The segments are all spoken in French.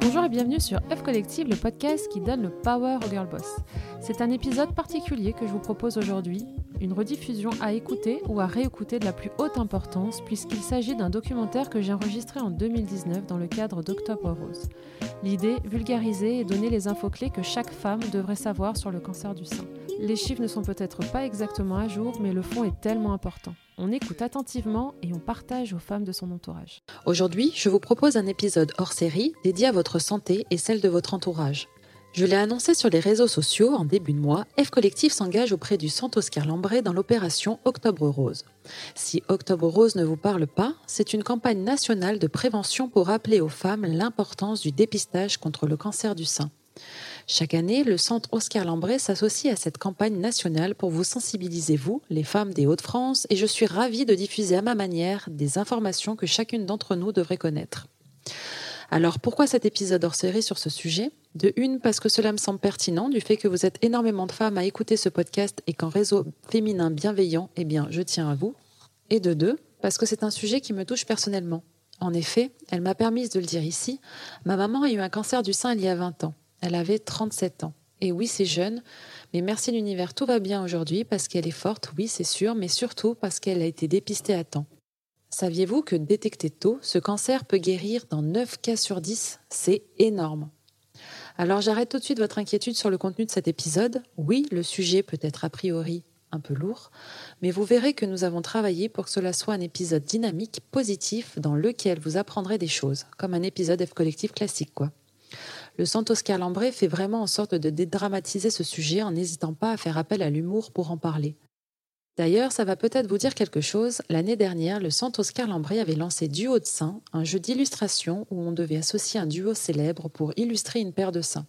Bonjour et bienvenue sur F Collective, le podcast qui donne le power au girl boss. C'est un épisode particulier que je vous propose aujourd'hui, une rediffusion à écouter ou à réécouter de la plus haute importance puisqu'il s'agit d'un documentaire que j'ai enregistré en 2019 dans le cadre d'Octobre Rose. L'idée, vulgariser et donner les infos clés que chaque femme devrait savoir sur le cancer du sein. Les chiffres ne sont peut-être pas exactement à jour, mais le fond est tellement important. On écoute attentivement et on partage aux femmes de son entourage. Aujourd'hui, je vous propose un épisode hors série dédié à votre santé et celle de votre entourage. Je l'ai annoncé sur les réseaux sociaux en début de mois, F Collectif s'engage auprès du Centre Oscar dans l'opération Octobre Rose. Si Octobre Rose ne vous parle pas, c'est une campagne nationale de prévention pour rappeler aux femmes l'importance du dépistage contre le cancer du sein. Chaque année, le Centre Oscar Lambret s'associe à cette campagne nationale pour vous sensibiliser, vous, les femmes des Hauts-de-France, et je suis ravie de diffuser à ma manière des informations que chacune d'entre nous devrait connaître. Alors pourquoi cet épisode hors série sur ce sujet? De une, parce que cela me semble pertinent, du fait que vous êtes énormément de femmes à écouter ce podcast et qu'en réseau féminin bienveillant, eh bien, je tiens à vous. Et de deux, parce que c'est un sujet qui me touche personnellement. En effet, elle m'a permis de le dire ici, ma maman a eu un cancer du sein il y a 20 ans. Elle avait 37 ans. Et oui, c'est jeune, mais merci l'univers, tout va bien aujourd'hui parce qu'elle est forte, oui, c'est sûr, mais surtout parce qu'elle a été dépistée à temps. Saviez-vous que détecté tôt, ce cancer peut guérir dans 9 cas sur 10 C'est énorme. Alors j'arrête tout de suite votre inquiétude sur le contenu de cet épisode. Oui, le sujet peut être a priori un peu lourd, mais vous verrez que nous avons travaillé pour que cela soit un épisode dynamique, positif, dans lequel vous apprendrez des choses, comme un épisode F collectif classique, quoi. Le Centre Oscar Lambret fait vraiment en sorte de dédramatiser ce sujet en n'hésitant pas à faire appel à l'humour pour en parler. D'ailleurs, ça va peut-être vous dire quelque chose. L'année dernière, le Centre Oscar Lambray avait lancé Duo de seins, un jeu d'illustration où on devait associer un duo célèbre pour illustrer une paire de seins.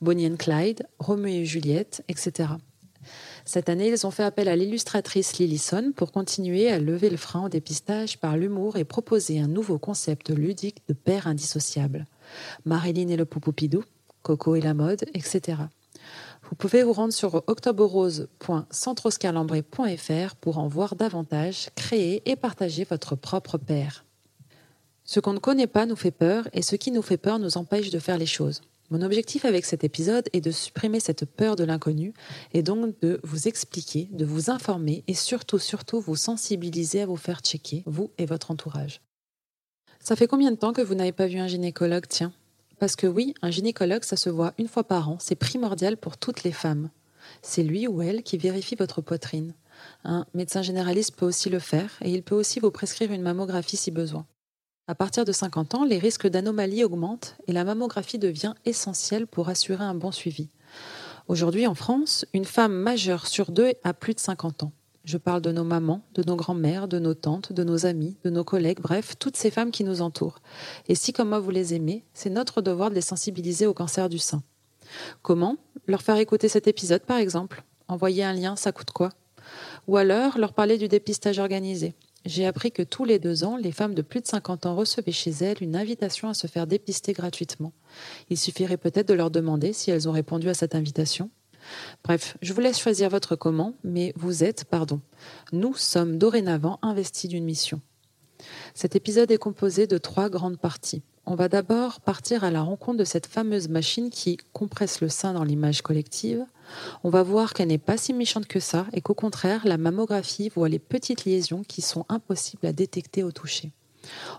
Bonnie and Clyde, Roméo et Juliette, etc. Cette année, ils ont fait appel à l'illustratrice Lillison pour continuer à lever le frein au dépistage par l'humour et proposer un nouveau concept ludique de paire indissociable. Marilyn et le Poupoupidou, Coco et la mode, etc. Vous pouvez vous rendre sur octoberose.centroscarlambré.fr pour en voir davantage, créer et partager votre propre paire. Ce qu'on ne connaît pas nous fait peur et ce qui nous fait peur nous empêche de faire les choses. Mon objectif avec cet épisode est de supprimer cette peur de l'inconnu et donc de vous expliquer, de vous informer et surtout, surtout vous sensibiliser à vous faire checker, vous et votre entourage. Ça fait combien de temps que vous n'avez pas vu un gynécologue, tiens? Parce que oui, un gynécologue, ça se voit une fois par an, c'est primordial pour toutes les femmes. C'est lui ou elle qui vérifie votre poitrine. Un médecin généraliste peut aussi le faire et il peut aussi vous prescrire une mammographie si besoin. À partir de 50 ans, les risques d'anomalies augmentent et la mammographie devient essentielle pour assurer un bon suivi. Aujourd'hui en France, une femme majeure sur deux a plus de 50 ans. Je parle de nos mamans, de nos grands-mères, de nos tantes, de nos amis, de nos collègues, bref, toutes ces femmes qui nous entourent. Et si, comme moi, vous les aimez, c'est notre devoir de les sensibiliser au cancer du sein. Comment? Leur faire écouter cet épisode, par exemple? Envoyer un lien, ça coûte quoi? Ou alors leur parler du dépistage organisé. J'ai appris que tous les deux ans, les femmes de plus de 50 ans recevaient chez elles une invitation à se faire dépister gratuitement. Il suffirait peut-être de leur demander si elles ont répondu à cette invitation. Bref, je vous laisse choisir votre comment, mais vous êtes, pardon, nous sommes dorénavant investis d'une mission. Cet épisode est composé de trois grandes parties. On va d'abord partir à la rencontre de cette fameuse machine qui compresse le sein dans l'image collective. On va voir qu'elle n'est pas si méchante que ça et qu'au contraire, la mammographie voit les petites liaisons qui sont impossibles à détecter au toucher.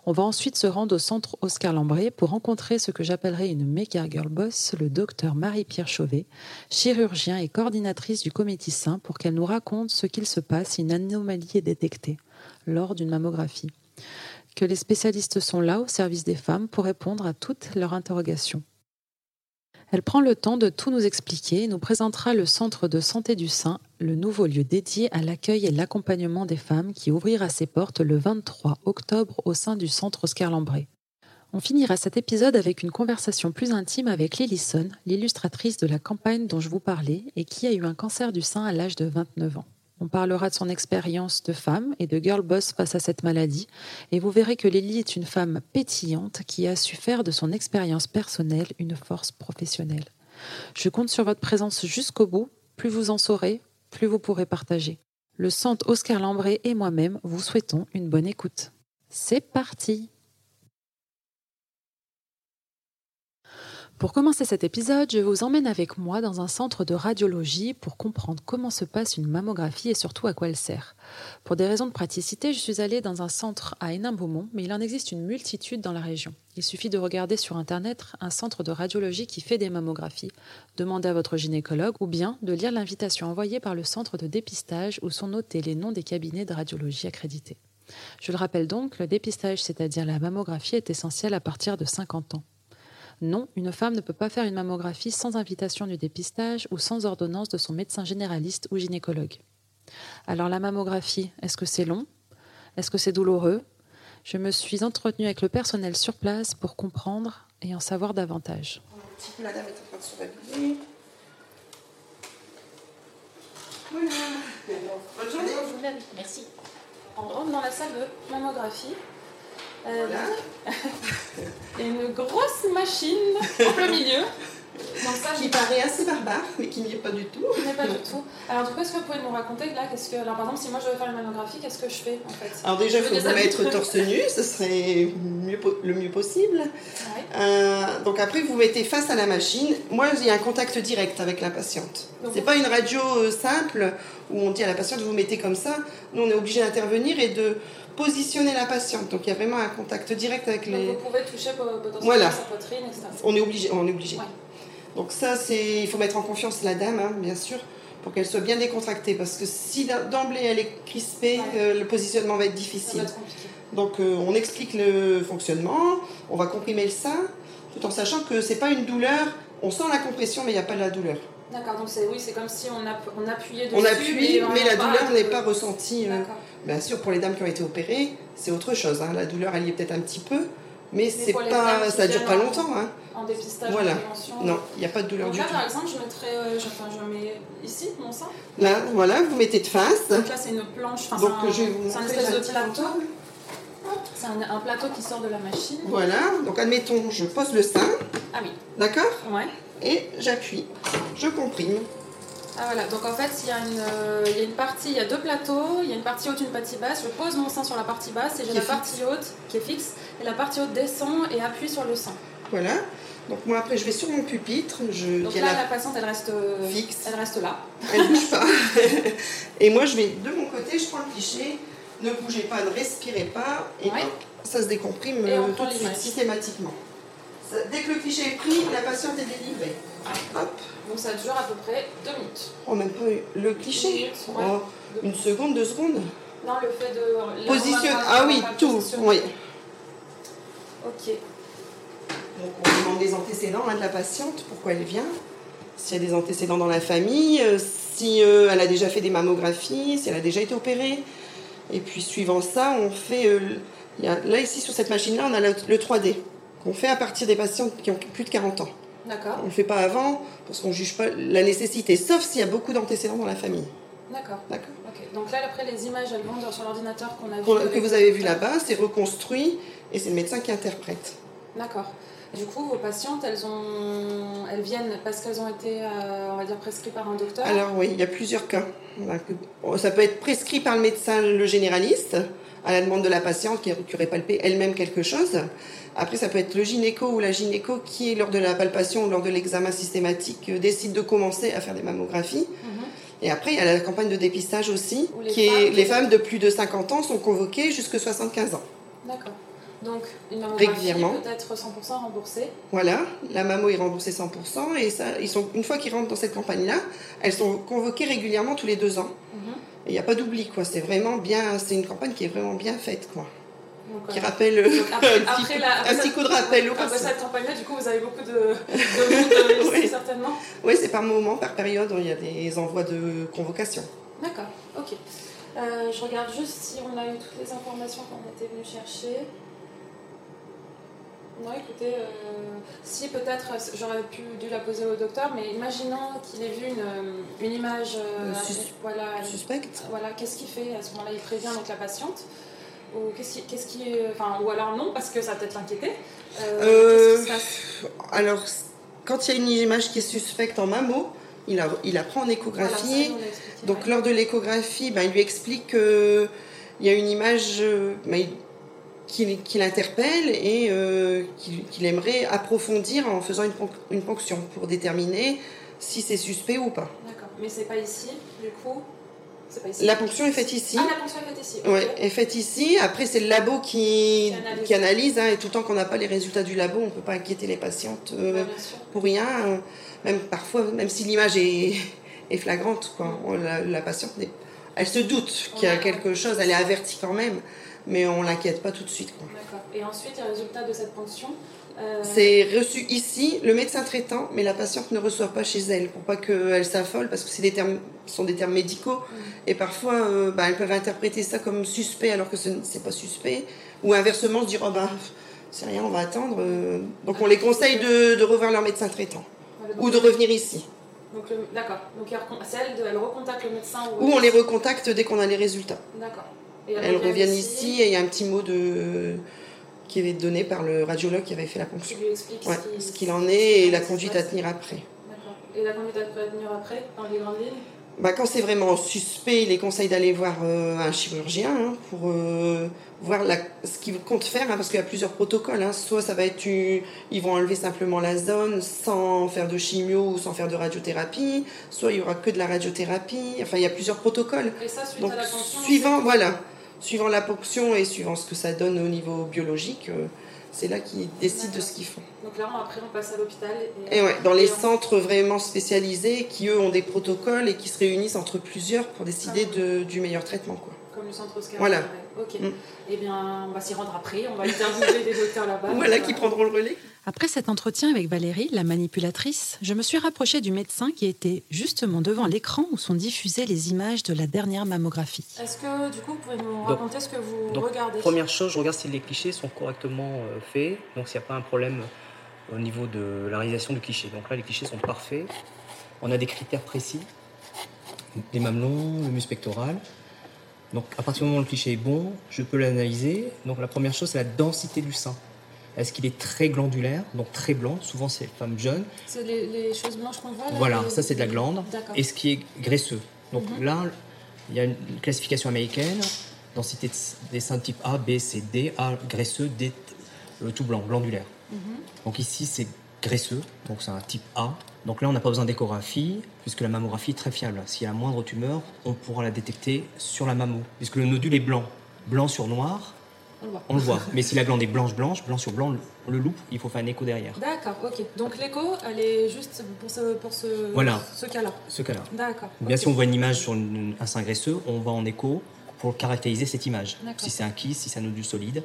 On va ensuite se rendre au centre Oscar Lambray pour rencontrer ce que j'appellerais une méga girl boss, le docteur Marie-Pierre Chauvet, chirurgien et coordinatrice du comité sain, pour qu'elle nous raconte ce qu'il se passe si une anomalie est détectée lors d'une mammographie. Que les spécialistes sont là au service des femmes pour répondre à toutes leurs interrogations. Elle prend le temps de tout nous expliquer et nous présentera le Centre de santé du sein, le nouveau lieu dédié à l'accueil et l'accompagnement des femmes qui ouvrira ses portes le 23 octobre au sein du Centre Oscar Lambray. On finira cet épisode avec une conversation plus intime avec Lillison, l'illustratrice de la campagne dont je vous parlais et qui a eu un cancer du sein à l'âge de 29 ans. On parlera de son expérience de femme et de girl boss face à cette maladie, et vous verrez que Lily est une femme pétillante qui a su faire de son expérience personnelle une force professionnelle. Je compte sur votre présence jusqu'au bout. Plus vous en saurez, plus vous pourrez partager. Le centre Oscar Lambré et moi-même vous souhaitons une bonne écoute. C'est parti Pour commencer cet épisode, je vous emmène avec moi dans un centre de radiologie pour comprendre comment se passe une mammographie et surtout à quoi elle sert. Pour des raisons de praticité, je suis allée dans un centre à Hénin-Beaumont, mais il en existe une multitude dans la région. Il suffit de regarder sur Internet un centre de radiologie qui fait des mammographies, demander à votre gynécologue ou bien de lire l'invitation envoyée par le centre de dépistage où sont notés les noms des cabinets de radiologie accrédités. Je le rappelle donc, le dépistage, c'est-à-dire la mammographie, est essentiel à partir de 50 ans. Non, une femme ne peut pas faire une mammographie sans invitation du dépistage ou sans ordonnance de son médecin généraliste ou gynécologue. Alors la mammographie, est-ce que c'est long? Est-ce que c'est douloureux? Je me suis entretenue avec le personnel sur place pour comprendre et en savoir davantage. La dame est en train de se rhabiller. Voilà. Bonne journée. Merci. On rentre dans la salle de mammographie. Euh, et une grosse machine en plein milieu. Donc ça, qui paraît assez barbare, mais qui n'y est pas du tout. Qui n'est pas du tout. Alors du coup, est-ce que vous pouvez nous raconter là, qu'est-ce que, alors, par exemple, si moi je veux faire une mammographie, qu'est-ce que je fais en fait? Alors déjà, il faut vous mettre torse nu, ce serait mieux, le mieux possible. Euh, donc après, vous mettez face à la machine. Moi, il y a un contact direct avec la patiente. C'est pas une radio euh, simple où on dit à la patiente vous mettez comme ça. Nous, on est obligé d'intervenir et de positionner la patiente. Donc il y a vraiment un contact direct avec les. Donc vous pouvez toucher potentiellement sa poitrine, etc. On est obligé. On est obligé. Donc ça, c'est, il faut mettre en confiance la dame, hein, bien sûr, pour qu'elle soit bien décontractée, parce que si d'emblée elle est crispée, euh, le positionnement va être difficile. Donc euh, on explique le fonctionnement, on va comprimer le sein, tout en sachant que c'est pas une douleur. On sent la compression, mais il n'y a pas de la douleur. D'accord, donc c'est oui, c'est comme si on, on appuyait dessus. On appuie, mais, la douleur n'est pas ressentie. Euh, bien sûr, pour les dames qui ont été opérées, c'est autre chose. Hein. La douleur, elle y est peut-être un petit peu, mais, c'est pas, ça dure pas longtemps. Hein. En dépistage, voilà. Non, il n'y a pas de douleur Donc du là, tout. par exemple, je mettrais, euh, je, enfin, je mets ici mon sein. Là, voilà, vous mettez de face. Donc là, c'est une planche. Enfin, Donc c'est un, je vais vous c'est un espèce de plateau. C'est un, un, plateau qui sort de la machine. Voilà, donc admettons, je pose le sein. Ah oui. D'accord? Ouais. Et j'appuie. Je comprime. Ah voilà, donc en fait, il y, a une, euh, il y a une partie, il y a deux plateaux, il y a une partie haute, une partie basse. Je pose mon sein sur la partie basse et j'ai la partie haute qui est fixe. Et la partie haute descend et appuie sur le sein. Voilà. Donc moi après je vais sur mon pupitre. Je, Donc là la... la... patiente elle reste fixe. Elle reste là. Elle bouge pas. et moi je vais de mon côté, je prends le cliché. Ne bougez pas, ne respirez pas. Et ouais. ça se décomprime et tout de suite, systématiquement. Ça, dès que le cliché est pris, la patiente est délivrée. Hop. Donc ça dure à peu près deux minutes. Oh, même pas le cliché. Minutes, ouais. oh, une seconde, deux secondes. Non, le fait de. Position. Ah oui, tout. Oui. Ok. Donc on demande les antécédents hein, de la patiente, pourquoi elle vient, s'il y a des antécédents dans la famille, euh, si euh, elle a déjà fait des mammographies, si elle a déjà été opérée. Et puis suivant ça, on fait... Euh, y a, là ici sur cette machine-là, on a le, le 3D qu'on fait à partir des patientes qui ont plus de 40 ans. D'accord. On ne le fait pas avant parce qu'on ne juge pas la nécessité, sauf s'il y a beaucoup d'antécédents dans la famille. D'accord. D'accord. Okay. Donc là, après, les images, elles vont sur l'ordinateur qu'on a vu. Que vous avez vu là-bas, c'est reconstruit et c'est le médecin qui interprète. D'accord. Du coup, vos patientes, elles, ont... elles viennent parce qu'elles ont été, euh, on va dire, prescrites par un docteur Alors oui, il y a plusieurs cas. Ça peut être prescrit par le médecin, le généraliste, à la demande de la patiente qui aurait palpé elle-même quelque chose. Après, ça peut être le gynéco ou la gynéco qui, lors de la palpation ou lors de l'examen systématique, décide de commencer à faire des mammographies. Mhm. Et après, il y a la campagne de dépistage aussi, les qui femmes, est les femmes de plus de 50 ans sont convoquées jusqu'à 75 ans. D'accord. Donc, une mammographie Régulièrement. peut être 100% remboursée. Voilà, la mammo est remboursée 100%. Et ça, ils sont, une fois qu'ils rentrent dans cette campagne-là, elles sont convoquées régulièrement tous les deux ans. Mhm. Et il n'y a pas d'oubli, quoi. C'est vraiment bien, c'est une campagne qui est vraiment bien faite, quoi. Donc, Qui rappelle donc après, un, petit, après la- après un petit cette- coup de rappel au Après cette campagne-là, du coup, vous avez beaucoup de, de monde euh, Oui. certainement. Oui, c'est par moment, par période, il y a des envois de convocation. D'accord, ok. Euh, je regarde juste si on a eu toutes les informations qu'on était venu chercher. Non, écoutez, euh, si peut-être j'aurais pu dû la poser au docteur, mais imaginons qu'il ait vu une, une image. euh, sus- voilà, Suspecte voilà, qu'est-ce qu'il fait à ce moment-là? Il prévient donc la patiente ou qu'est-ce qui, qu'est-ce qui, enfin, ou alors non parce que ça va peut-être l'inquiéter. Euh, Euh, qui Alors, quand il y a une image qui est suspecte en mammo, il, la- il la prend en Voilà, ça, échographie. Donc ouais. lors de l'échographie, ben, il lui explique qu'il y a une image, euh, ben, il- qui, l'interpelle et euh, qu'il aimerait approfondir en faisant une, une ponction pour déterminer si c'est suspect ou pas. D'accord, mais c'est pas ici, du coup? La ponction est faite ici. Ah, la ponction est faite ici. Oui, est faite ici. Après, c'est le labo qui, qui analyse. Hein, et tout le temps qu'on n'a pas les résultats du labo, on ne peut pas inquiéter les patientes euh, pour rien. même parfois, même si l'image est, est, flagrante, quoi. La, la patiente, elle se doute qu'il y a quelque chose, elle est avertie quand même mais on l'inquiète pas tout de suite. D'accord. Et ensuite, le résultat de cette ponction euh, C'est reçu ici, le médecin traitant, mais la patiente ne reçoit pas chez elle pour pas qu'elle s'affole parce que c'est des termes, sont des termes médicaux et parfois euh, bah, elles peuvent interpréter ça comme suspect alors que ce n'est pas suspect ou inversement se dire oh bah c'est rien, on va attendre. Euh. Donc on les conseille de, revoir leur médecin traitant ou de revenir ici. D'accord. Donc elle, elle recontacte le médecin ou on les recontacte dès qu'on a les résultats. D'accord. Elles reviennent ici. et il y a un petit mot de qui est donné par le radiologue qui avait fait la ponction. Qui lui explique ce qu'il en est et la conduite à tenir après. D'accord. Et la conduite à tenir après, dans les grandes lignes bah, quand c'est vraiment suspect, il est conseille d'aller voir euh, un chirurgien hein, pour euh, voir la, ce qu'il compte faire, hein, parce qu'il y a plusieurs protocoles. Hein. Soit ça va être, ils vont enlever simplement la zone sans faire de chimio ou sans faire de radiothérapie, soit il y aura que de la radiothérapie. Enfin, il y a plusieurs protocoles. Et ça, suite à la suivant, voilà suivant la ponction et suivant ce que ça donne au niveau biologique, euh, c'est là qu'ils décident de ce qu'ils font. Donc là, après, on passe à l'hôpital. Et, ouais, dans les centres vraiment spécialisés qui, eux, ont des protocoles et qui se réunissent entre plusieurs pour décider ah. de, du meilleur traitement. Quoi. Le centre Oscar. Voilà. Ok. Mm. Eh bien, on va s'y rendre après. On va interviewer des docteurs là-bas. Voilà, qui prendront le relais. Après cet entretien avec Valérie, la manipulatrice, je me suis rapprochée du médecin qui était justement devant l'écran où sont diffusées les images de la dernière mammographie. Est-ce que du coup vous pouvez nous raconter ce que vous regardez Première chose, je regarde si les clichés sont correctement euh, faits, donc s'il n'y a pas un problème au niveau de la réalisation du cliché. Donc là, les clichés sont parfaits. On a des critères précis, des mamelons, le muscle pectoral. Donc à partir du moment où le cliché est bon, je peux l'analyser. Donc la première chose, c'est la densité du sein. Est-ce qu'il est très glandulaire, donc très blanc? Souvent, c'est les femmes jeunes. C'est les, choses blanches qu'on voit Voilà, ça c'est de la glande. Et ce qui est graisseux. Donc mhm. là, il y a une classification américaine, densité des seins type A, B, C, D, A graisseux, D le tout blanc, glandulaire. Mhm. Donc ici, c'est graisseux, donc c'est un type A. Donc là, on n'a pas besoin d'échographie, puisque la mammographie est très fiable. S'il y a la moindre tumeur, on pourra la détecter sur la mammo, puisque le nodule est blanc. Blanc sur noir, on le voit. Mais si la glande est blanche-blanche, blanc sur blanc, on le loupe, il faut faire un écho derrière. D'accord, ok. Donc l'écho, elle est juste pour ce, pour ce, voilà. ce cas-là. Ce cas-là. D'accord. Bien si on voit une image sur un sein graisseux, on va en écho pour caractériser cette image. Si c'est un kyste, si c'est un nodule solide.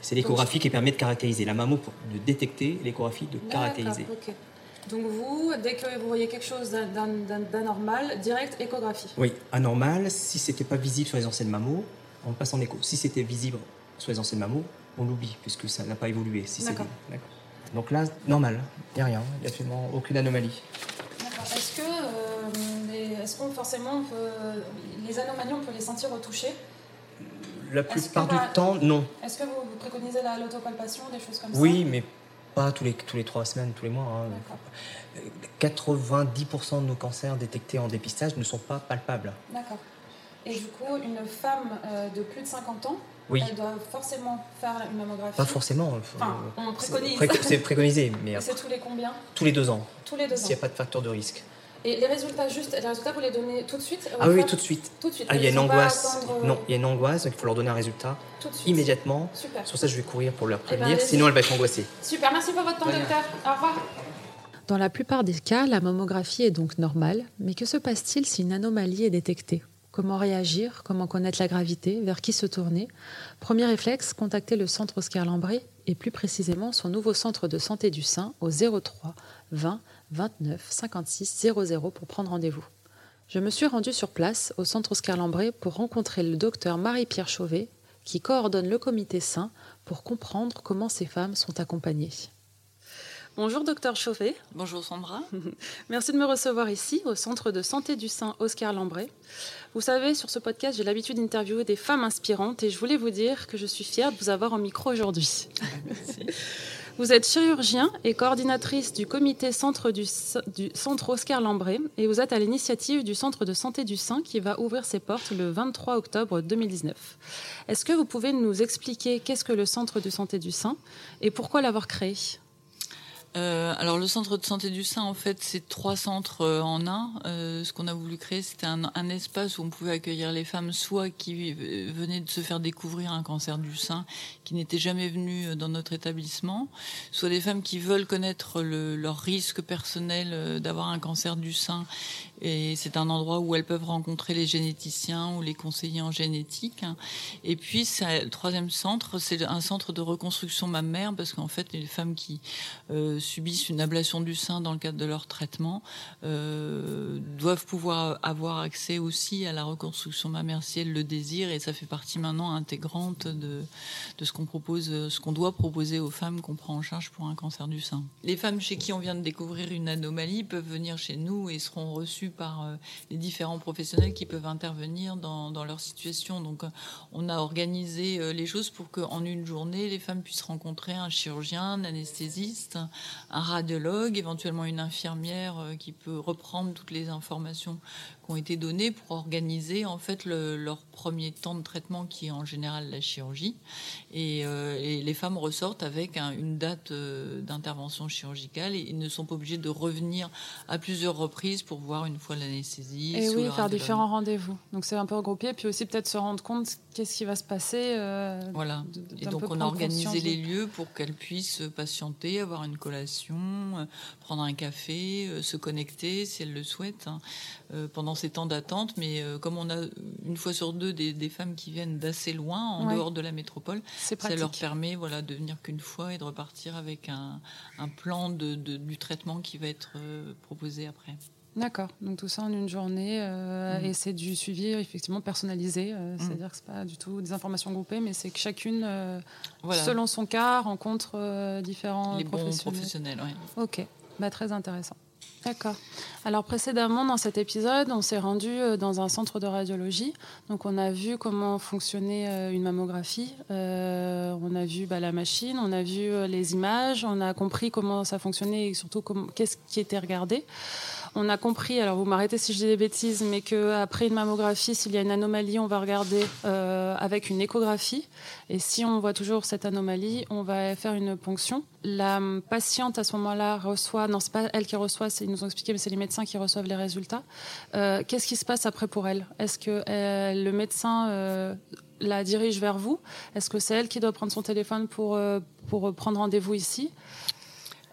C'est l'échographie qui permet de caractériser. La mammo, de détecter, l'échographie de caractériser. Ok. Donc vous, dès que vous voyez quelque chose d'anormal, direct échographie. Oui, anormal, si c'était pas visible sur les anciennes mammos, on passe en écho. Si c'était visible sur les anciennes mammos, on l'oublie, puisque ça n'a pas évolué. Si D'accord. Donc là, normal, il n'y a rien, il n'y a absolument aucune anomalie. Est-ce que, euh, est-ce qu'on forcément les anomalies, on peut les sentir au toucher La plupart du temps, non. Est-ce que vous, préconisez l'autopalpation, des choses comme ça? Oui, mais pas tous les, tous les trois semaines, tous les mois. 90% hein. de nos cancers détectés en dépistage ne sont pas palpables. D'accord. Et du coup, une femme euh, de plus de 50 ans, oui. elle doit forcément faire une mammographie Pas forcément. Enfin, on préconise. C'est préconisé. mais C'est tous les combien? Tous les deux ans. Tous les deux ans. S'il n'y a pas de facteur de risque. Et les résultats, juste, les résultats, vous les donnez tout de suite Ah oui, tout de suite. Tout de suite. Ah, il y a une angoisse. Non, il y a une angoisse, donc il faut leur donner un résultat tout de suite. immédiatement. Super. Sur ça, je vais courir pour leur eh ben, prévenir, sinon elle va être angoissée. Super, merci pour votre temps, docteur. Au revoir. Dans la plupart des cas, la mammographie est donc normale, mais que se passe-t-il si une anomalie est détectée? Comment réagir? Comment connaître la gravité? Vers qui se tourner? Premier réflexe, contacter le centre Oscar Lambré et plus précisément son nouveau centre de santé du sein au 03 20 29 56 00 pour prendre rendez-vous. Je me suis rendue sur place au centre Oscar Lambré pour rencontrer le docteur Marie-Pierre Chauvet qui coordonne le comité sein pour comprendre comment ces femmes sont accompagnées. Bonjour docteur Chauvet. Bonjour Sandra. Merci de me recevoir ici au centre de santé du sein Oscar Lambré. Vous savez, sur ce podcast, j'ai l'habitude d'interviewer des femmes inspirantes et je voulais vous dire que je suis fière de vous avoir en micro aujourd'hui. Merci. Vous êtes chirurgien et coordinatrice du comité centre du, du centre Oscar Lambré et vous êtes à l'initiative du centre de santé du sein qui va ouvrir ses portes le 23 octobre 2019. Est-ce que vous pouvez nous expliquer qu'est-ce que le centre de santé du sein et pourquoi l'avoir créé? Euh, alors le centre de santé du sein, en fait, c'est trois centres euh, en un. Euh, ce qu'on a voulu créer, c'était un, espace où on pouvait accueillir les femmes, soit qui venaient de se faire découvrir un cancer du sein, qui n'étaient jamais venues dans notre établissement, soit des femmes qui veulent connaître le, leur risque personnel d'avoir un cancer du sein et c'est un endroit où elles peuvent rencontrer les généticiens ou les conseillers en génétique. Et puis, le troisième centre, c'est un centre de reconstruction mammaire, parce qu'en fait, les femmes qui euh, subissent une ablation du sein dans le cadre de leur traitement euh, doivent pouvoir avoir accès aussi à la reconstruction mammaire si elles le désirent, et ça fait partie maintenant intégrante de, de ce qu'on propose, ce qu'on doit proposer aux femmes qu'on prend en charge pour un cancer du sein. Les femmes chez qui on vient de découvrir une anomalie peuvent venir chez nous et seront reçues par euh, les différents professionnels qui peuvent intervenir dans, leur situation. Donc, euh, on a organisé euh, les choses pour qu'en une journée, les femmes puissent rencontrer un chirurgien, un anesthésiste, un radiologue, éventuellement une infirmière qui peut reprendre toutes les informations qui ont été données pour organiser en fait leur premier temps de traitement qui est en général la chirurgie et, les femmes ressortent avec une date d'intervention chirurgicale et, ne sont pas obligées de revenir à plusieurs reprises pour voir une fois l'anesthésie. Et oui, faire différents rendez-vous. Donc c'est un peu regroupé, puis aussi peut-être se rendre compte qu'est-ce qui va se passer. Euh, voilà. et donc on a organisé les lieux pour qu'elles puissent patienter, avoir une collation, euh, prendre un café, euh, se connecter si elles le souhaitent hein, pendant ces temps d'attente. Mais comme on a une fois sur deux des, femmes qui viennent d'assez loin, en dehors de la métropole, ça leur permet voilà de venir qu'une fois et de repartir avec un, plan de, du traitement qui va être proposé après. D'accord. Donc tout ça en une journée euh, mm. et c'est du suivi effectivement personnalisé. Euh, mm. C'est-à-dire que c'est pas du tout des informations groupées, mais c'est que chacune, euh, selon son cas, rencontre différents Les professionnels. professionnels Ok. Bah, très intéressant. D'accord. Alors précédemment, dans cet épisode, on s'est rendu dans un centre de radiologie. Donc on a vu comment fonctionnait une mammographie, on a vu bah, la machine, on a vu les images, on a compris comment ça fonctionnait et surtout qu'est-ce qui était regardé on a compris, alors vous m'arrêtez si je dis des bêtises, mais qu'après une mammographie, s'il y a une anomalie, on va regarder euh, avec une échographie. Et si on voit toujours cette anomalie, on va faire une ponction. La patiente, à ce moment-là, reçoit, non, c'est pas elle qui reçoit, ils nous ont expliqué, mais c'est les médecins qui reçoivent les résultats. Euh, qu'est-ce qui se passe après pour elle? Est-ce que euh, le médecin la dirige vers vous? Est-ce que c'est elle qui doit prendre son téléphone pour, pour prendre rendez-vous ici?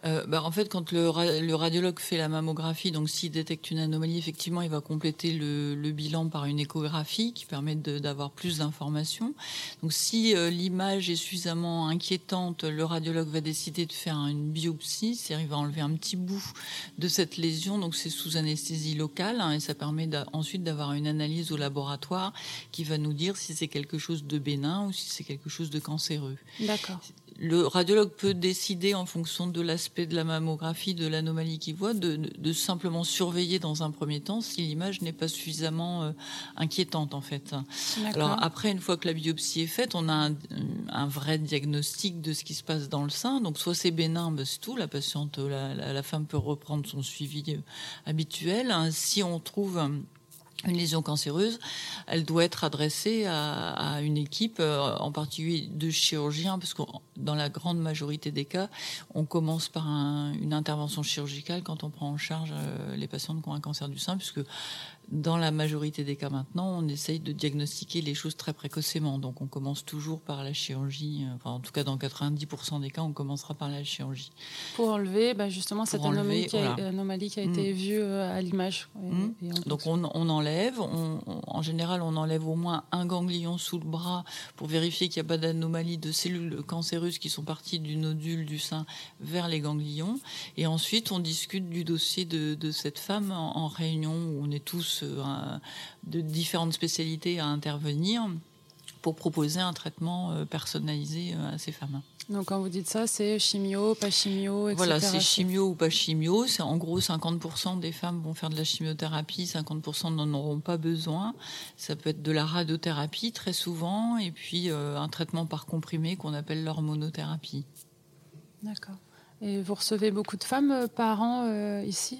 Euh, bah, en fait, quand le, radiologue fait la mammographie, donc s'il détecte une anomalie, effectivement, il va compléter le, bilan par une échographie qui permet d'avoir plus d'informations. Donc, si euh, l'image est suffisamment inquiétante, le radiologue va décider de faire une biopsie, c'est-à-dire il va enlever un petit bout de cette lésion. Donc, c'est sous anesthésie locale hein, et ça permet ensuite d'avoir une analyse au laboratoire qui va nous dire si c'est quelque chose de bénin ou si c'est quelque chose de cancéreux. D'accord le radiologue peut décider en fonction de l'aspect de la mammographie, de l'anomalie qu'il voit, de, simplement surveiller dans un premier temps si l'image n'est pas suffisamment euh, inquiétante en fait. Alors après, une fois que la biopsie est faite, on a un, vrai diagnostic de ce qui se passe dans le sein. Donc soit c'est bénin, ben c'est tout, la patiente, la, la, femme peut reprendre son suivi euh, habituel. Si on trouve une lésion cancéreuse, elle doit être adressée à, une équipe, euh, en particulier de chirurgiens, parce que dans la grande majorité des cas, on commence par une intervention chirurgicale quand on prend en charge euh, les patients qui ont un cancer du sein, puisque dans la majorité des cas maintenant, on essaye de diagnostiquer les choses très précocement. Donc on commence toujours par la chirurgie. Euh, enfin, en tout cas, dans 90% des cas, on commencera par la chirurgie. Pour enlever bah, justement cette anomalie, qui a, été mm. vue euh, à l'image. Mm. Donc on, enlève. en général, on enlève au moins un ganglion sous le bras pour vérifier qu'il n'y a pas d'anomalie de cellules cancéreuses qui sont parties du nodule du sein vers les ganglions. Et ensuite, on discute du dossier de, cette femme en réunion où on est tous euh, de différentes spécialités à intervenir pour proposer un traitement euh, personnalisé euh, à ces femmes. Donc quand vous dites ça, c'est chimio, pas chimio, etc. Voilà, c'est chimio ou pas chimio. C'est en gros 50% des femmes vont faire de la chimiothérapie, 50% n'en auront pas besoin. Ça peut être de la radiothérapie très souvent, et puis un traitement par comprimé qu'on appelle l'hormonothérapie. D'accord. Et vous recevez beaucoup de femmes par an ici?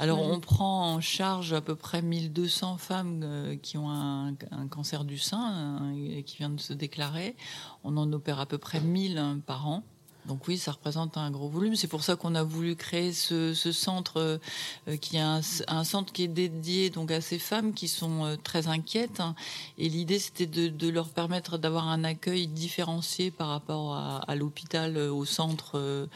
Alors, on prend en charge à peu près 1200 femmes qui ont un, cancer du sein et qui viennent de se déclarer. On en opère à peu près 1000 par an. Donc oui, ça représente un gros volume. C'est pour ça qu'on a voulu créer ce, centre euh, qui est un, centre qui est dédié donc à ces femmes qui sont euh, très inquiètes. Et l'idée, c'était de, leur permettre d'avoir un accueil différencié par rapport à, l'hôpital, euh, au centre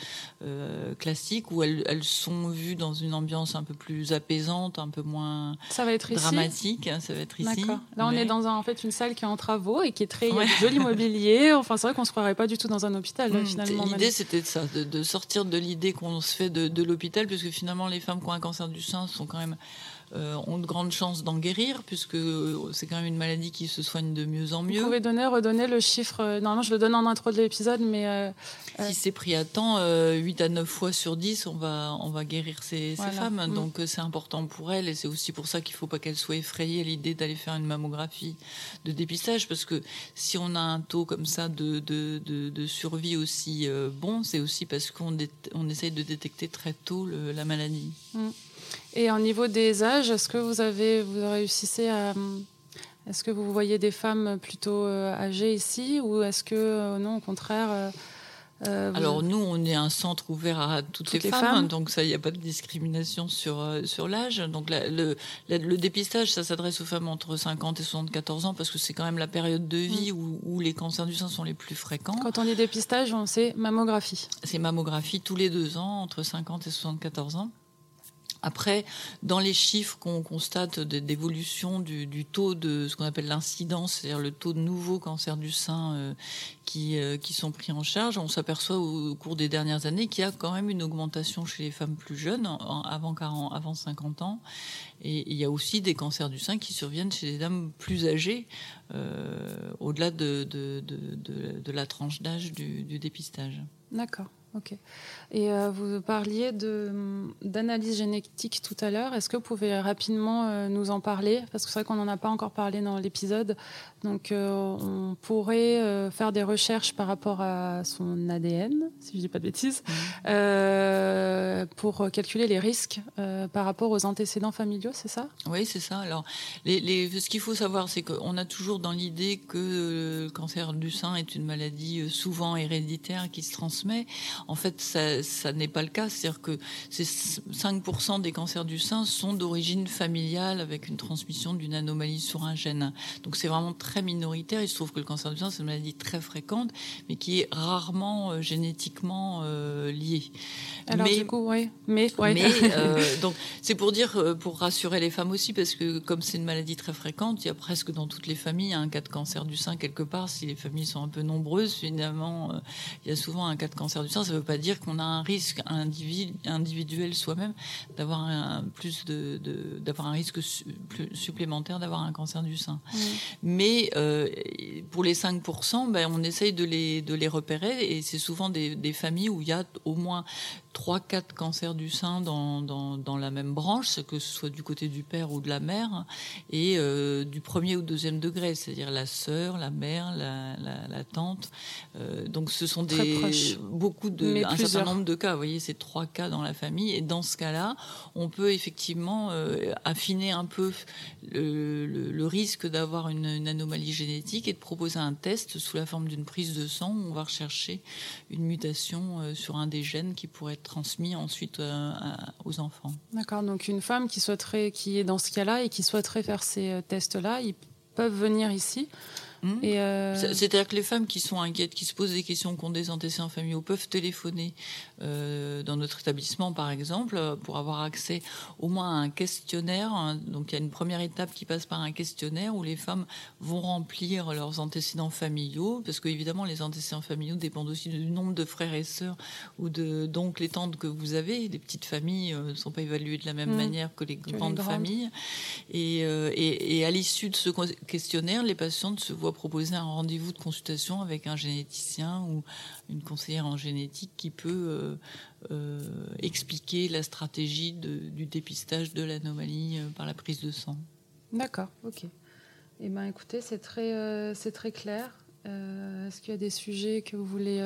classique, où elles, sont vues dans une ambiance un peu plus apaisante, un peu moins ça va être dramatique. Ça va être ici. Là, on est dans en fait une salle qui est en travaux et qui est très joli mobilier. Enfin, c'est vrai qu'on se croirait pas du tout dans un hôpital mmh, finalement l'idée, c'était ça, de, sortir de l'idée qu'on se fait de, l'hôpital, puisque finalement, les femmes qui ont un cancer du sein sont quand même euh, ont de grandes chances d'en guérir, puisque c'est quand même une maladie qui se soigne de mieux en mieux. Vous pouvez donner, redonner le chiffre. Euh, normalement, je le donne en intro de l'épisode, mais. Euh, si c'est pris à temps, 8 à 9 fois sur 10, on va, on va guérir ces, femmes. Mm. Donc, c'est important pour elles, et c'est aussi pour ça qu'il ne faut pas qu'elles soient effrayées à l'idée d'aller faire une mammographie de dépistage, parce que si on a un taux comme ça de, de, de, survie aussi bon, c'est aussi parce qu'on on essaye de détecter très tôt la maladie. Mm. Et au niveau des âges, est-ce que vous avez, vous réussissez à, est-ce que vous voyez des femmes plutôt euh, âgées ici, ou est-ce que euh, non, au contraire euh, Alors nous, on est un centre ouvert à toutes, les, femmes, donc ça, il n'y a pas de discrimination sur sur l'âge. Donc le, le, dépistage, ça s'adresse aux femmes entre 50 et 74 ans parce que c'est quand même la période de vie mm. où, où, les cancers du sein sont les plus fréquents. Quand on dit dépistage, on sait mammographie. C'est mammographie tous les deux ans entre 50 et 74 ans. Après, dans les chiffres qu'on constate d'évolution du, taux de ce qu'on appelle l'incidence, c'est-à-dire le taux de nouveaux cancers du sein euh, qui, euh, qui sont pris en charge, on s'aperçoit au, cours des dernières années qu'il y a quand même une augmentation chez les femmes plus jeunes, avant 40, avant 50 ans. Et il y a aussi des cancers du sein qui surviennent chez les dames plus âgées, euh, au-delà de, la tranche d'âge du dépistage. D'accord. Ok. Et euh, vous parliez d'analyse génétique tout à l'heure. Est-ce que vous pouvez rapidement euh, nous en parler? Parce que c'est vrai qu'on n'en a pas encore parlé dans l'épisode. Donc, euh, on pourrait faire des recherches par rapport à son ADN, si je ne dis pas de bêtises, mmh. pour calculer les risques par rapport aux antécédents familiaux, c'est ça? Oui, c'est ça. Alors, les, ce qu'il faut savoir, c'est qu'on a toujours dans l'idée que le cancer du sein est une maladie souvent héréditaire qui se transmet. En fait, ça, n'est pas le cas. C'est-à-dire que 5% des cancers du sein sont d'origine familiale avec une transmission d'une anomalie sur un gène. Donc c'est vraiment très minoritaire. Il se trouve que le cancer du sein, c'est une maladie très fréquente, mais qui est rarement euh, génétiquement euh, liée. Alors mais, du coup, oui. Mais, euh, donc c'est pour dire, pour rassurer les femmes aussi, parce que comme c'est une maladie très fréquente, il y a presque dans toutes les familles un cas de cancer du sein quelque part. Si les familles sont un peu nombreuses, finalement, il y a souvent un cas de cancer du sein. Ça ne veut pas dire qu'on a un risque individuel soi-même d'avoir un plus de, d'avoir un risque supplémentaire d'avoir un cancer du sein. Mais euh, pour les 5%, ben, on essaye de les de les repérer et c'est souvent des, des familles où il y a au moins 3-4 cancers du sein dans, dans, dans, la même branche, que ce soit du côté du père ou de la mère, et euh, du premier ou deuxième degré, c'est-à-dire la sœur, la mère, la, la, la tante. Euh, donc ce sont des beaucoup de un certain nombre de cas. Vous voyez, c'est trois cas dans la famille, et dans ce cas-là, on peut effectivement euh, affiner un peu le, le, risque d'avoir une, une, anomalie génétique et de proposer un test sous la forme d'une prise de sang où on va rechercher une mutation sur un des gènes qui pourrait être transmis ensuite euh, aux enfants. D'accord, donc une femme qui souhaiterait, qui est dans ce cas-là et qui souhaiterait faire ces euh, tests-là, ils peuvent venir ici Hmm. Euh, c'est-à-dire que les femmes qui sont inquiètes, qui se posent des questions, qui ont des antécédents familiaux, peuvent téléphoner euh, dans notre établissement, par exemple, pour avoir accès au moins à un questionnaire. Donc il y a une première étape qui passe par un questionnaire où les femmes vont remplir leurs antécédents familiaux, parce qu'évidemment les antécédents familiaux dépendent aussi du nombre de frères et sœurs ou de d'oncles et tantes que vous avez. Les petites familles euh, ne sont pas évaluées de la même hmm. manière que les grandes, familles. Et, et, et à l'issue de ce questionnaire, les patientes se voient proposer un rendez-vous de consultation avec un généticien ou une conseillère en génétique qui peut euh, euh, expliquer la stratégie du dépistage de l'anomalie euh, par la prise de sang. D'accord, ok. Eh ben, écoutez, c'est très, c'est très clair. Est-ce qu'il y a des sujets que vous voulez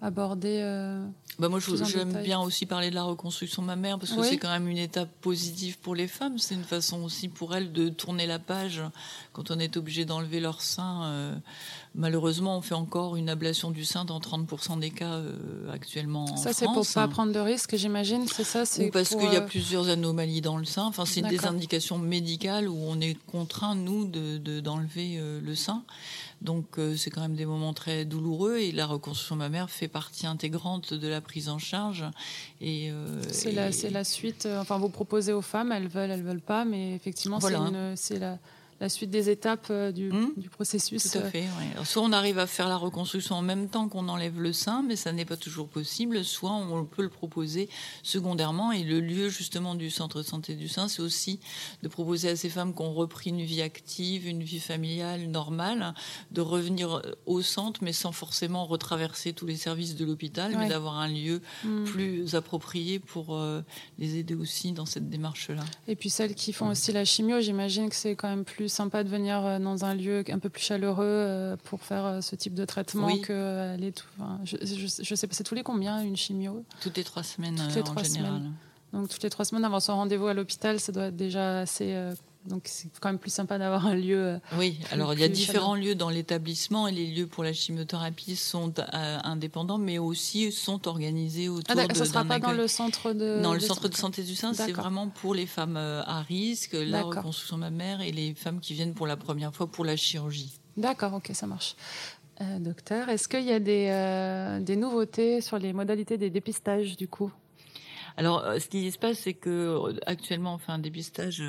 aborder bah moi, j'aime bien aussi parler de la reconstruction mammaire parce que c'est quand même une étape positive pour les femmes. C'est une façon aussi pour elles de tourner la page quand on est obligé d'enlever leur sein. Euh, malheureusement, on fait encore une ablation du sein dans 30% des cas euh, actuellement. Ça, c'est pour pas prendre de risques, j'imagine, c'est ça Ou parce qu'il y a euh, plusieurs anomalies dans le sein. Enfin, c'est des indications médicales où on est contraint, nous, d'enlever de, le sein. Donc euh, c'est quand même des moments très douloureux et la reconstruction mammaire fait partie intégrante de la prise en charge. Et euh, c'est la, la, suite. Euh, enfin, vous proposez aux femmes, elles veulent, elles veulent pas, mais effectivement, c'est la la suite des étapes euh, hmm du, processus. Tout à euh. fait. soit on arrive à faire la reconstruction en même temps qu'on enlève le sein, mais ça n'est pas toujours possible. Soit on peut le proposer secondairement. Et le lieu justement du centre de santé du sein, c'est aussi de proposer à ces femmes qui ont repris une vie active, une vie familiale normale, de revenir au centre, mais sans forcément retraverser tous les services de l'hôpital, mais d'avoir un lieu hmm. plus approprié pour euh, les aider aussi dans cette démarche-là. Et puis celles qui font aussi la chimio, j'imagine que c'est quand même plus sympa de venir euh, dans un lieu un peu plus chaleureux euh, pour faire euh, ce type de traitement que aller tout. je, je, sais pas, c'est tous les combien une chimio? Toutes les trois semaines toutes les en trois général. Semaines. Donc toutes les trois semaines avant son rendez-vous à l'hôpital, ça doit être déjà assez donc c'est quand même plus sympa d'avoir un lieu. Euh, oui, alors il y a différents lieux dans l'établissement et les lieux pour la chimiothérapie sont euh, indépendants, mais aussi sont organisés autour ah, de. Ça ne sera pas dans le centre de. Dans le centre de santé du sein, c'est vraiment pour les femmes euh, à risque, la reconstruction mammaire et les femmes qui viennent pour la première fois pour la chirurgie. D'accord, ok, ça marche. docteur, est-ce qu'il y a des, des nouveautés sur les modalités des dépistages du coup? Alors, ce qui se passe, c'est que actuellement, on fait un dépistage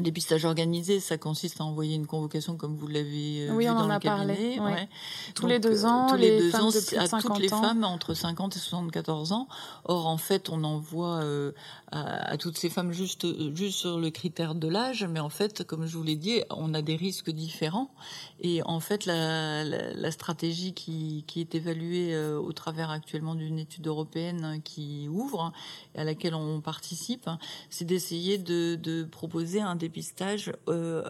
dépistage organisé, ça consiste à envoyer une convocation comme vous l'avez euh, oui, vu on dans en a le cabinet. Parlé, ouais. Tous les deux ans, tous les, deux ans, à toutes les femmes entre 50 et 74 ans. Or, en fait, on envoie euh, à, toutes ces femmes juste juste sur le critère de l'âge, mais en fait, comme je vous l'ai dit, on a des risques différents. Et en fait, la, la, la stratégie qui, qui est évaluée euh, au travers actuellement d'une étude européenne qui ouvre à laquelle on participe, c'est d'essayer de, de proposer un dépistage euh,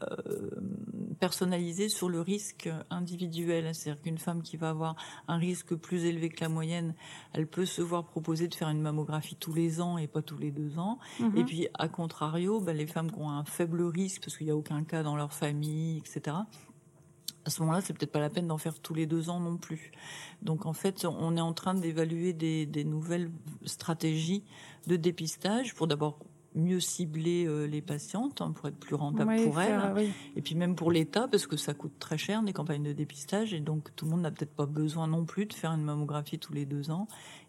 personnalisé sur le risque individuel. C'est-à-dire qu'une femme qui va avoir un risque plus élevé que la moyenne, elle peut se voir proposer de faire une mammographie tous les ans et pas tous les deux ans. Mhm. Et puis, à contrario, ben, les femmes qui ont un faible risque, parce qu'il n'y a aucun cas dans leur famille, etc., à ce moment-là, c'est peut-être pas la peine d'en faire tous les deux ans non plus. Donc en fait, on est en train d'évaluer des, des, nouvelles stratégies de dépistage pour d'abord mieux cibler euh, les patientes hein, pour être plus rentable pour elles. et puis même pour l'État parce que ça coûte très cher des campagnes de dépistage et donc tout le monde n'a peut-être pas besoin non plus de faire une mammographie tous les deux ans.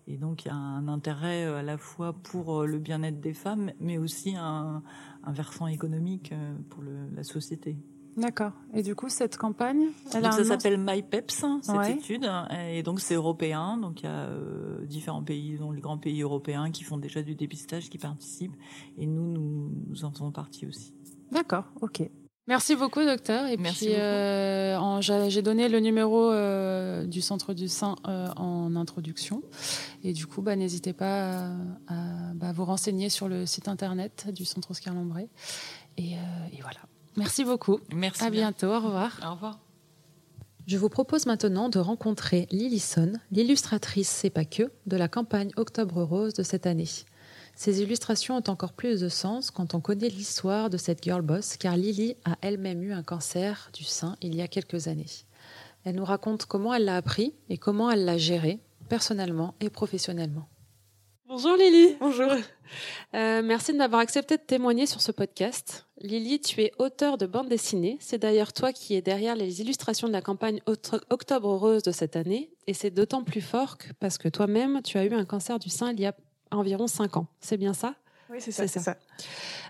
Et donc il y a un intérêt euh, à la fois pour euh, le bien-être des femmes mais aussi un, un versant économique pour le, la société. D'accord. Et du coup, cette campagne, elle donc ça s'appelle MyPeps, hein, cette étude, et donc c'est européen. Donc il y a euh, différents pays, dont les grands pays européens, qui font déjà du dépistage, qui participent, et nous, nous, en faisons partie aussi. D'accord. Ok. Merci beaucoup, docteur. Et Merci puis, euh, j'ai donné le numéro euh, du Centre du Sein euh, en introduction. Et du coup, bah, n'hésitez pas à, bah, vous renseigner sur le site internet du Centre Oscar Lombré. Et, et voilà. Merci beaucoup. Merci. À bientôt. Au revoir. Au revoir. Je vous propose maintenant de rencontrer Lillison, l'illustratrice C'est pas que de la campagne Octobre Rose de cette année. Ces illustrations ont encore plus de sens quand on connaît l'histoire de cette girl boss, car Lily a elle-même eu un cancer du sein il y a quelques années. Elle nous raconte comment elle l'a appris et comment elle l'a géré, personnellement et professionnellement. Bonjour Lily. Bonjour. Euh, merci de m'avoir accepté de témoigner sur ce podcast. Lily, tu es auteur de bande dessinée. C'est d'ailleurs toi qui es derrière les illustrations de la campagne Octobre Rose de cette année. Et c'est d'autant plus fort que parce que toi-même, tu as eu un cancer du sein il y a environ 5 ans. C'est bien ça? Oui, c'est ça. ça.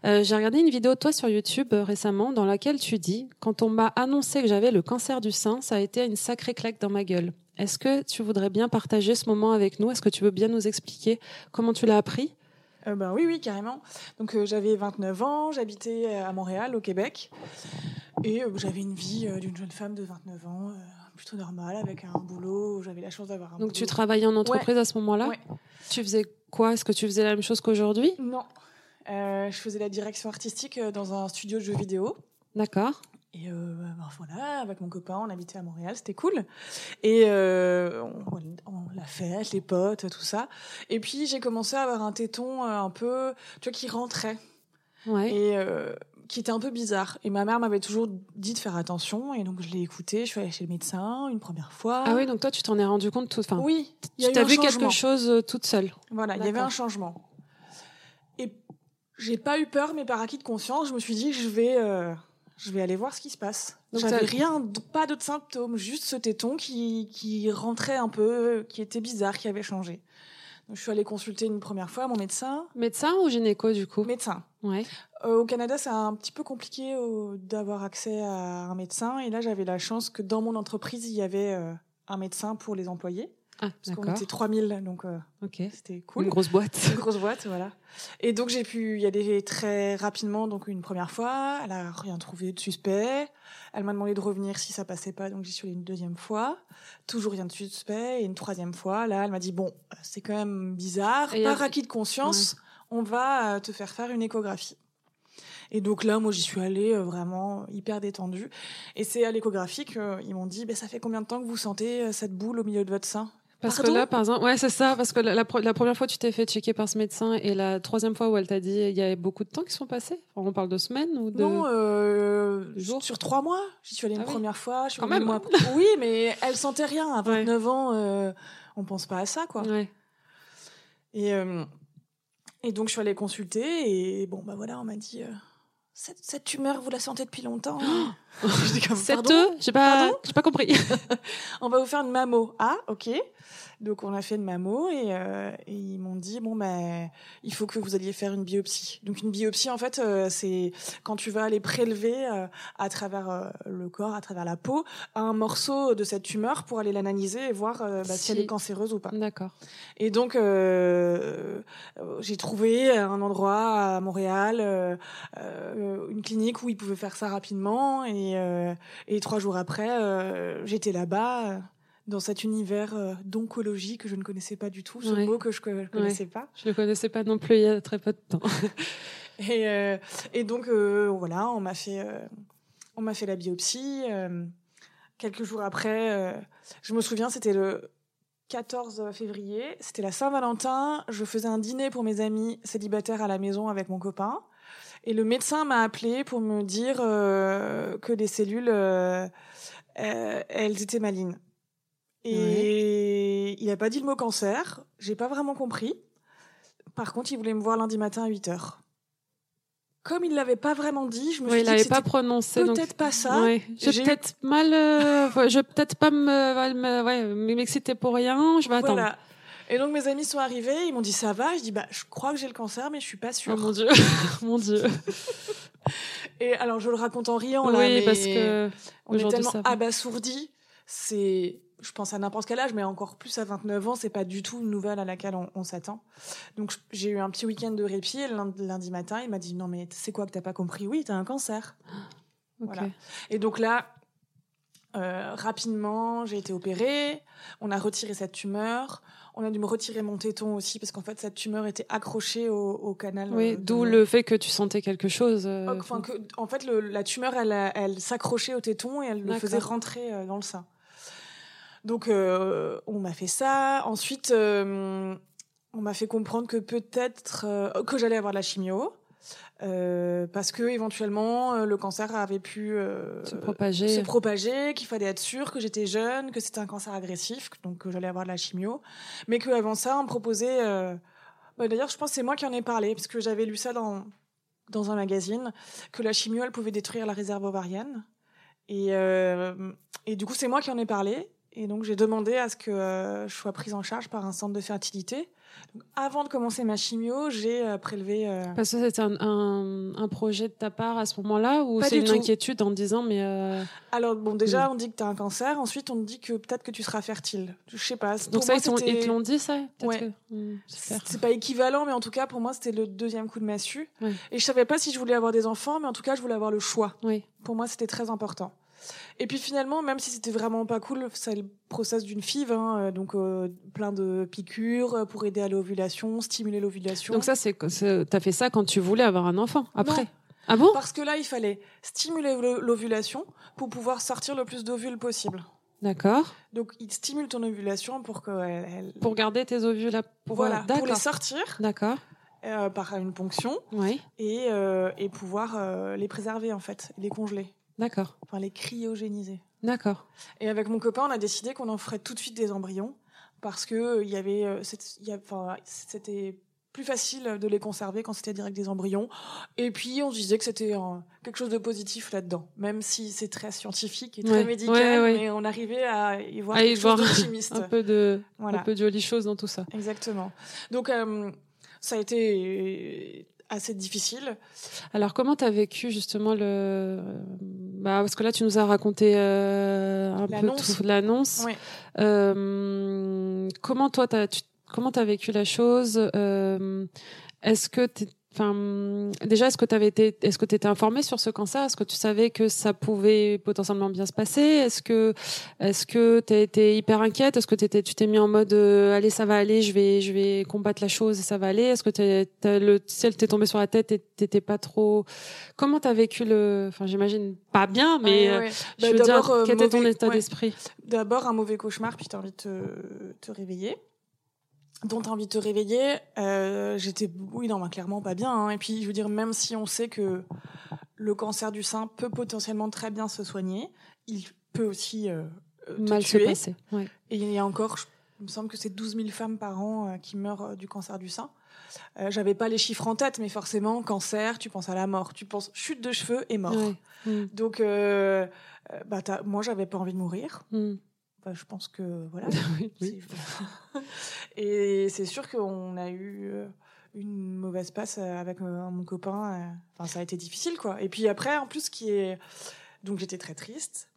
Euh, j'ai regardé une vidéo de toi sur YouTube euh, récemment dans laquelle tu dis Quand on m'a annoncé que j'avais le cancer du sein, ça a été une sacrée claque dans ma gueule. Est-ce que tu voudrais bien partager ce moment avec nous? Est-ce que tu veux bien nous expliquer comment tu l'as appris? Euh, ben, Oui, oui, carrément. Donc euh, j'avais 29 ans, j'habitais à Montréal, au Québec. Et j'avais une vie d'une jeune femme de 29 ans, plutôt normale, avec un boulot. J'avais la chance d'avoir un Donc tu travaillais en entreprise à ce moment-là ouais. Tu faisais quoi? Est-ce que tu faisais la même chose qu'aujourd'hui? Non. je faisais la direction artistique dans un studio de jeux vidéo. D'accord. Et euh, ben voilà, avec mon copain, on habitait à Montréal, c'était cool. Et euh, on, on l'a fait, les potes, tout ça. Et puis j'ai commencé à avoir un téton euh, un peu, tu vois, qui rentrait. Ouais. Et euh, qui était un peu bizarre. Et ma mère m'avait toujours dit de faire attention. Et donc je l'ai écouté, je suis allée chez le médecin une première fois. Ah oui, donc toi, tu t'en es rendu compte tout. Enfin, oui, y tu t'as vu changement. quelque chose euh, toute seule. Voilà, il y avait un changement. Et j'ai pas eu peur, mais par acquis de conscience, je me suis dit, je vais, euh, je vais aller voir ce qui se passe. Donc J'avais rien, pas d'autres symptômes, juste ce téton qui, qui rentrait un peu, qui était bizarre, qui avait changé. Je suis allée consulter une première fois mon médecin. Médecin ou gynéco, du coup? Médecin. Ouais. Euh, au Canada, c'est un petit peu compliqué euh, d'avoir accès à un médecin. Et là, j'avais la chance que dans mon entreprise, il y avait euh, un médecin pour les employés. Ah, Parce qu'on était 3000, donc euh, c'était cool. Une grosse boîte. Une grosse boîte, voilà. Et donc j'ai pu y aller très rapidement, donc une première fois. Elle a rien trouvé de suspect. Elle m'a demandé de revenir si ça passait pas, donc j'y suis allée une deuxième fois. Toujours rien de suspect. Et une troisième fois, là, elle m'a dit bon, c'est quand même bizarre. Et Par acquis de conscience, on va euh, te faire faire une échographie. Et donc là, moi, j'y suis allée euh, vraiment hyper détendue. Et c'est à l'échographie qu'ils m'ont dit, ben, ça fait combien de temps que vous sentez euh, cette boule au milieu de votre sein? Parce Pardon que là, par exemple, ouais, c'est ça. Parce que la, la pre- la première fois, tu t'es fait checker par ce médecin et la troisième fois où elle t'a dit, il y a beaucoup de temps qui sont passés? On parle de semaines ou de. Non, euh, jours? sur trois mois. J'y suis allée une Ah oui? première fois. Je suis Quand même. mois. Oui, mais elle sentait rien. À Ouais. 29 ans, euh, on pense pas à ça, quoi. Ouais. Et, euh, et donc, je suis allée consulter. Et bon, bah voilà, on m'a dit... euh, cette, cette tumeur, vous la sentez depuis longtemps J'étais comme, Cette pardon œuf, j'ai pas, j'ai pas compris. on va vous faire une mammo. Ah, ok. Donc on a fait une mammo et, euh, et ils m'ont dit bon ben il faut que vous alliez faire une biopsie. Donc une biopsie en fait euh, c'est quand tu vas aller prélever euh, à travers le corps, à travers la peau, un morceau de cette tumeur pour aller l'analyser et voir euh, bah, si... Si. elle est cancéreuse ou pas. D'accord. Et donc j'ai trouvé un endroit à Montréal, une clinique où ils pouvaient faire ça rapidement et, euh, et trois jours après euh, j'étais là-bas. euh, dans cet univers d'oncologie que je ne connaissais pas du tout, ce Ouais. mot que je ne connaissais pas. Je le connaissais pas non plus il y a très peu de temps. Et, euh, et donc euh, voilà, on m'a fait, euh, on m'a fait la biopsie. quelques jours après, je me souviens, c'était le 14 février, c'était la Saint-Valentin. Je faisais un dîner pour mes amis célibataires à la maison avec mon copain. Et le médecin m'a appelé pour me dire euh, que les cellules, euh, euh, elles étaient malignes. Et il n'a pas dit le mot cancer. J'ai pas vraiment compris. Par contre, il voulait me voir lundi matin à 8 heures. Comme il l'avait pas vraiment dit, je me Oui, suis il dit l'avait pas prononcé. donc- peut-être pas ça. Ouais. J'ai J'ai eu- peut-être mal. euh, je vais peut-être pas me, m'exciter pour rien. Je vais attendre. Et donc mes amis sont arrivés, ils m'ont dit ça va? Je dis bah je crois que j'ai le cancer, mais je suis pas sûre. Oh mon dieu, mon dieu. Et alors je le raconte en riant là, oui, mais parce que on est tellement abasourdi. C'est, je pense à n'importe quel âge, mais encore plus à 29 ans, c'est pas du tout une nouvelle à laquelle on, on s'attend. Donc j'ai eu un petit week-end de répit. Et lundi, lundi matin, il m'a dit non mais c'est quoi que t'as pas compris? Oui, t'as un cancer. Ok. Voilà. Et donc là, euh, rapidement, j'ai été opérée. On a retiré cette tumeur. On a dû me retirer mon téton aussi parce qu'en fait cette tumeur était accrochée au, au canal. Oui, euh, d'où le fait que tu sentais quelque chose. euh, Enfin, que, en fait, le- la tumeur, elle, elle s'accrochait au téton et elle le faisait rentrer euh, dans le sein. Donc, on m'a fait ça. Ensuite, on m'a fait comprendre que peut-être que j'allais avoir de la chimio. Euh, parce que éventuellement euh, le cancer avait pu euh, se propager. se propager, qu'il fallait être sûr que j'étais jeune, que c'était un cancer agressif, donc que j'allais avoir de la chimio, mais qu'avant ça, on me proposait. euh, bah, D'ailleurs, je pense que c'est moi qui en ai parlé, parce que j'avais lu ça dans, dans un magazine, que la chimio, elle pouvait détruire la réserve ovarienne. Et, et du coup, c'est moi qui en ai parlé. Et donc, j'ai demandé à ce que je sois prise en charge par un centre de fertilité. Donc, avant de commencer ma chimio, j'ai euh, prélevé. euh, Parce que c'était un, un, un projet de ta part à ce moment-là ou c'est une tout. inquiétude en disant mais euh, Alors, bon, déjà, on dit que tu as un cancer. Ensuite, on te dit que peut-être que tu seras fertile. Je sais pas. donc ça moi, ils c'était- te l'ont dit ça Ouais. que- Hmm, super. C'est pas équivalent, mais en tout cas, pour moi, c'était le deuxième coup de massue. Ouais. Et je savais pas si je voulais avoir des enfants, mais en tout cas, je voulais avoir le choix. Oui. Pour moi, c'était très important. Et puis finalement, même si c'était vraiment pas cool, c'est le process d'une FIV, hein, euh, donc euh, plein de piqûres euh, pour aider à l'ovulation, stimuler l'ovulation. Donc ça c'est t'as fait ça quand tu voulais avoir un enfant après. Ah bon? Parce que là, il fallait stimuler l'ovulation pour pouvoir sortir le plus d'ovules possible. D'accord. Donc, il stimule ton ovulation pour que elle... Pour garder tes ovules là. Pour, voilà, pour les sortir. D'accord. Euh, par une ponction. Oui. Et, euh, et pouvoir euh, les préserver, en fait, les congeler. D'accord. Enfin, les cryogéniser. D'accord. Et avec mon copain, on a décidé qu'on en ferait tout de suite des embryons parce que il y avait, c'était plus facile de les conserver quand c'était direct des embryons. Et puis, on se disait que c'était quelque chose de positif là-dedans, même si c'est très scientifique et très médical, mais on arrivait à y voir quelque chose d'optimiste. un peu de, un peu de jolies choses dans tout ça. Exactement. Donc, euh, ça a été assez difficile. Alors, comment tu as vécu justement le. Bah, parce que là, tu nous as raconté euh, un peu tout l'annonce. Oui. Euh, comment toi, tu comment tu as vécu la chose euh, Est-ce que Enfin, déjà, est-ce que tu avais été, est-ce que tu étais informé sur ce cancer Est-ce que tu savais que ça pouvait potentiellement bien se passer? Est-ce que, est-ce que tu as été hyper inquiète? Est-ce que t'étais, tu t'es mis en mode, euh, allez, ça va aller, je vais, je vais combattre la chose et ça va aller? Est-ce que t'es, le ciel t'est tombé sur la tête et t'étais pas trop Comment t'as vécu le Enfin, j'imagine pas bien, mais euh, je bah, veux dire, quel était ton état d'esprit? D'abord, un mauvais cauchemar, puis t'as envie de te, te réveiller dont tu as envie de te réveiller, euh, j'étais, oui, non, bah, clairement pas bien. Hein. Et puis, je veux dire, même si on sait que le cancer du sein peut potentiellement très bien se soigner, il peut aussi euh, te mal tuer. se passer. Et il y a encore, il me semble que c'est 12 000 femmes par an euh, qui meurent du cancer du sein. J'avais pas les chiffres en tête, mais forcément, cancer, tu penses à la mort, tu penses chute de cheveux et mort. Mm. Donc, bah, moi, j'avais pas envie de mourir. Je pense que voilà. et c'est sûr qu'on a eu euh, une mauvaise passe euh, avec euh, mon copain. Enfin, ça a été difficile, quoi. Et puis après, en plus, qui est donc j'étais très triste.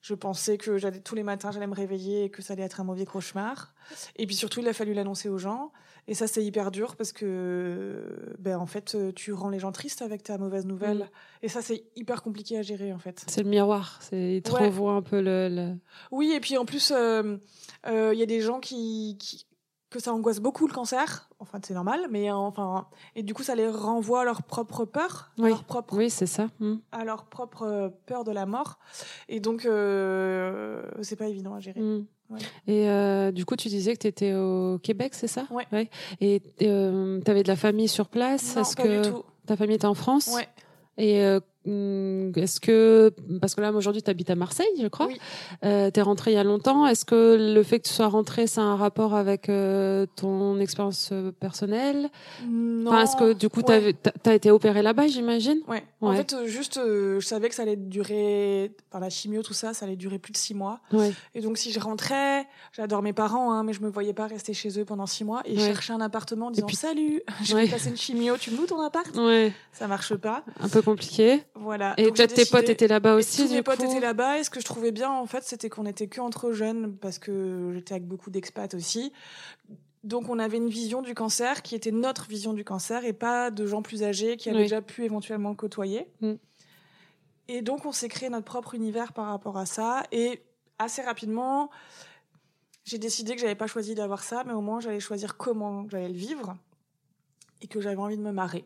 Je pensais que j'allais tous les matins, j'allais me réveiller et que ça allait être un mauvais cauchemar. Et puis surtout, il a fallu l'annoncer aux gens. Et ça, c'est hyper dur parce que, ben, en fait, tu rends les gens tristes avec ta mauvaise nouvelle. Mm. Et ça, c'est hyper compliqué à gérer, en fait. C'est le miroir. Ils te un peu le, Oui, et puis en plus, euh, euh, il y a des gens qui, qui, que ça angoisse beaucoup le cancer. Enfin, c'est normal, mais enfin, et du coup, ça les renvoie à leur propre peur, oui. leur propre, oui, c'est ça, mm. à leur propre peur de la mort. Et donc, euh, c'est pas évident à gérer. Et euh, du coup, tu disais que tu étais au Québec, c'est ça? Ouais. Et euh, tu avais de la famie sur place? Non, Est-ce pas que du tout. ta famille était en France? Ouais. Et euh, est-ce que, parce que là aujourd'hui tu habites à Marseille, je crois, oui. euh, tu es rentré il y a longtemps, est-ce que le fait que tu sois rentré, ça a un rapport avec euh, ton expérience euh, personnelle? Non. Est-ce que du coup tu as, été opéré là-bas, j'imagine? Ouais. En fait, euh, juste, je savais que ça allait durer, par la chimio, tout ça, ça allait durer plus de six mois. Ouais. Et donc si je rentrais, j'adore mes parents, hein, mais je me voyais pas rester chez eux pendant six mois et chercher un appartement en disant puis... salut, je vais passer une chimio, tu me loues ton appart? Ouais. Ça marche pas. Un peu compliqué. Voilà. Et peut-être tes potes étaient là-bas aussi. Tous mes potes étaient là-bas. Et ce que je trouvais bien, en fait, c'était qu'on était que entre jeunes, parce que j'étais avec beaucoup d'expats aussi. Donc, on avait une vision du cancer qui était notre vision du cancer et pas de gens plus âgés qui avaient déjà pu éventuellement côtoyer. Mm. Et donc, on s'est créé notre propre univers par rapport à ça. Et assez rapidement, j'ai décidé que j'avais pas choisi d'avoir ça, mais au moins, j'allais choisir comment j'allais le vivre et que j'avais envie de me marrer.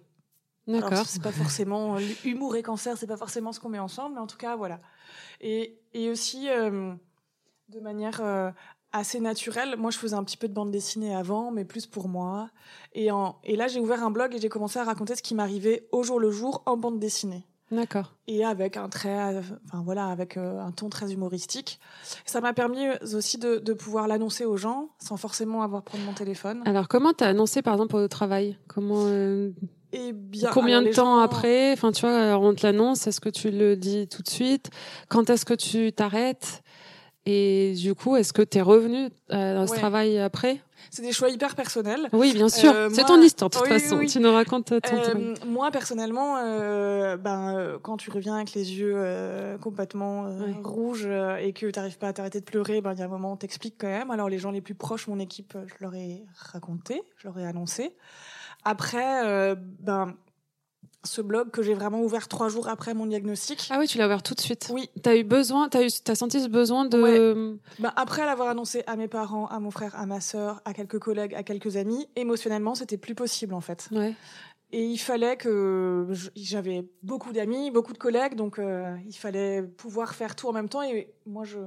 D'accord. C'est pas forcément humour et cancer, c'est pas forcément ce qu'on met ensemble, mais en tout cas voilà. Et, et aussi euh, de manière euh, assez naturelle. Moi, je faisais un petit peu de bande dessinée avant, mais plus pour moi. Et, en, et là, j'ai ouvert un blog et j'ai commencé à raconter ce qui m'arrivait au jour le jour en bande dessinée. D'accord. Et avec un trait, enfin voilà, avec euh, un ton très humoristique. Ça m'a permis aussi de, de pouvoir l'annoncer aux gens sans forcément avoir prendre mon téléphone. Alors, comment t'as annoncé par exemple au travail? Comment bien, Combien de temps après Enfin, tu vois, on te l'annonce. Est-ce que tu le dis tout de suite? Quand est-ce que tu t'arrêtes? Et du coup, est-ce que tu es revenu euh, dans ce travail après? C'est des choix hyper personnels. Oui, bien sûr. Euh, c'est ton histoire, de toute façon. Tu nous racontes ton euh, Moi, personnellement, ben, quand tu reviens avec les yeux complètement rouges et que tu n'arrives pas à t'arrêter de pleurer, ben, il y a un moment, on t'explique quand même. Alors, les gens les plus proches, mon équipe, je leur ai raconté, je leur ai annoncé. Après, euh, ben, ce blog que j'ai vraiment ouvert trois jours après mon diagnostic. Ah oui, tu l'as ouvert tout de suite. Oui. T'as eu besoin, t'as eu, as senti ce besoin de. Ben, après l'avoir annoncé à mes parents, à mon frère, à ma sœur, à quelques collègues, à quelques amis, émotionnellement, c'était plus possible en fait. Ouais. Et il fallait que j'avais beaucoup d'amis, beaucoup de collègues, donc euh, il fallait pouvoir faire tout en même temps. Et moi, je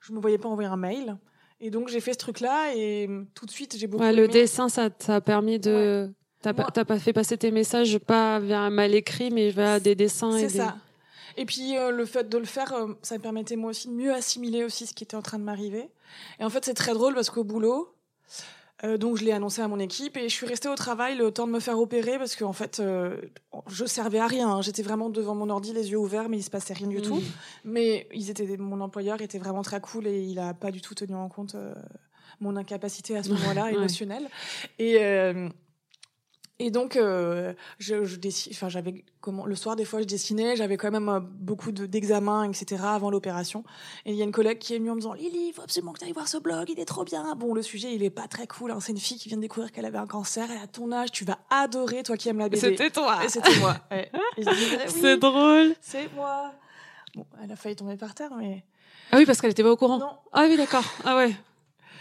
je me voyais pas envoyer un mail. Et donc j'ai fait ce truc-là et tout de suite j'ai beaucoup. Ouais, le dessin, ça t'a permis de. T'as pas, pas fait passer tes messages pas vers un mal écrit, mais vers des dessins. C'est ça. Et puis euh, le fait de le faire, euh, ça me permettait moi aussi de mieux assimiler aussi ce qui était en train de m'arriver. Et en fait, c'est très drôle parce qu'au boulot, euh, donc je l'ai annoncé à mon équipe et je suis restée au travail le temps de me faire opérer parce qu'en en fait je servais à rien. Hein. J'étais vraiment devant mon ordi les yeux ouverts mais il se passait rien du tout. Mmh. Mais ils étaient mon employeur était vraiment très cool et il a pas du tout tenu en compte mon incapacité à ce moment-là émotionnelle. Et et donc, euh, je, je dessine, enfin, j'avais comment le soir des fois je dessinais, j'avais quand même euh, beaucoup d'examens, etc. avant l'opération. Et il y a une collègue qui est venue en me disant Lily, il faut absolument que tu ailles voir ce blog, il est trop bien. Bon, le sujet il est pas très cool. Hein. C'est une fille qui vient de découvrir qu'elle avait un cancer, elle a ton âge, tu vas adorer, toi qui aimes la BD. C'était toi. Et c'était moi. c'est drôle. C'est moi. Bon, elle a failli tomber par terre, mais. Ah oui, parce qu'elle était pas au courant. Non. Ah oui, d'accord. Ah ouais.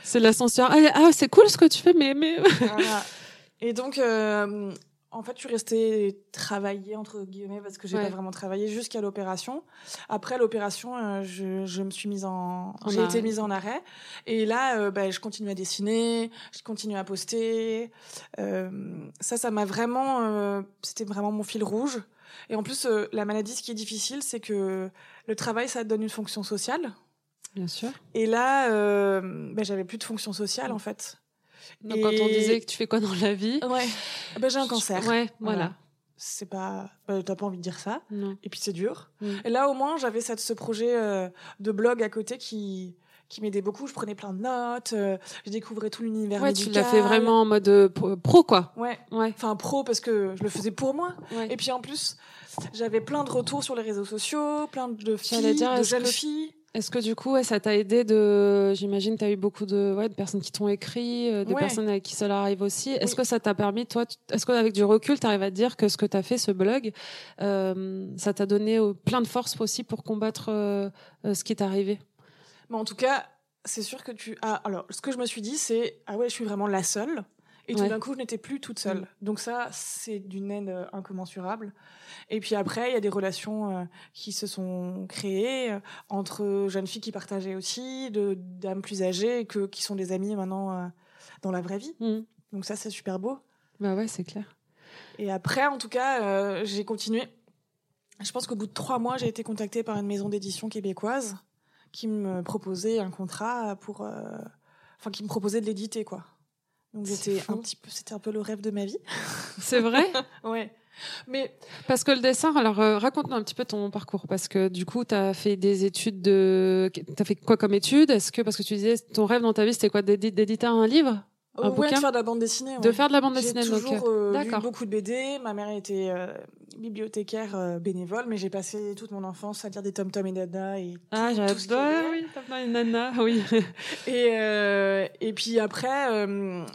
C'est l'ascenseur. Ah, ah c'est cool ce que tu fais, mais mais. Voilà. Et donc, euh, en fait, je suis restée travailler, entre guillemets, parce que j'ai pas vraiment travaillé jusqu'à l'opération. Après l'opération, euh, je, je, me suis mise en, j'ai été mise en arrêt. Et là, euh, bah, je continue à dessiner, je continue à poster. ça, ça m'a vraiment, c'était vraiment mon fil rouge. Et en plus, la maladie, ce qui est difficile, c'est que le travail, ça donne une fonction sociale. Bien sûr. Et là, bah, j'avais plus de fonction sociale, en fait. Donc quand on disait que tu fais quoi dans la vie Ouais. Ben, j'ai un cancer. Ouais, voilà. C'est pas, bah, t'as pas envie de dire ça. Non. Et puis c'est dur. Mm. Et là au moins j'avais ce projet euh, de blog à côté qui qui m'aidait beaucoup. Je prenais plein de notes, euh, je découvrais tout l'univers ouais, tu l'as fait vraiment en mode euh, pro, quoi. Ouais. Ouais. Enfin pro parce que je le faisais pour moi. Ouais. Et puis en plus, j'avais plein de retours sur les réseaux sociaux, plein de filles, dire, de jeunes filles est-ce que du coup, ça t'a aidé de. J'imagine, tu as eu beaucoup de, ouais, de personnes qui t'ont écrit, euh, des personnes avec qui cela arrive aussi. Est-ce que ça t'a permis, toi, est-ce qu'avec du recul, tu arrives à te dire que ce que tu as fait, ce blog, euh, ça t'a donné euh, plein de force aussi pour combattre ce qui est arrivé? En tout cas, c'est sûr que tu. Ah, alors, ce que je me suis dit, c'est Ah ouais, je suis vraiment la seule. Et tout d'un coup, je n'étais plus toute seule. Mm. Donc ça, c'est d'une aide euh, incommensurable. Et puis après, il y a des relations euh, qui se sont créées euh, entre jeunes filles qui partageaient aussi, de dames plus âgées, que, qui sont des amies maintenant dans la vraie vie. Mm. Donc ça, c'est super beau. Bah ouais, c'est clair. Et après, en tout cas, j'ai continué. Je pense qu'au bout de trois mois, j'ai été contactée par une maison d'édition québécoise qui me proposait un contrat pour... Enfin, qui me proposait de l'éditer, quoi. Donc c'était un petit peu, c'était un peu le rêve de ma vie. C'est vrai? ouais. Mais parce que le dessin, alors euh, raconte-nous un petit peu ton parcours parce que du coup, tu as fait des études de tu as fait quoi comme études Est-ce que parce que tu disais ton rêve dans ta vie c'était quoi? D'éditer un livre? Un de faire de la bande dessinée. De faire de la bande dessinée. J'ai toujours euh, lu beaucoup de BD. Ma mère était euh, bibliothécaire euh, bénévole, mais j'ai passé toute mon enfance à lire des Tom Tom et Nana et ah j'adore oui Tom Tom et Nana oui. et et puis après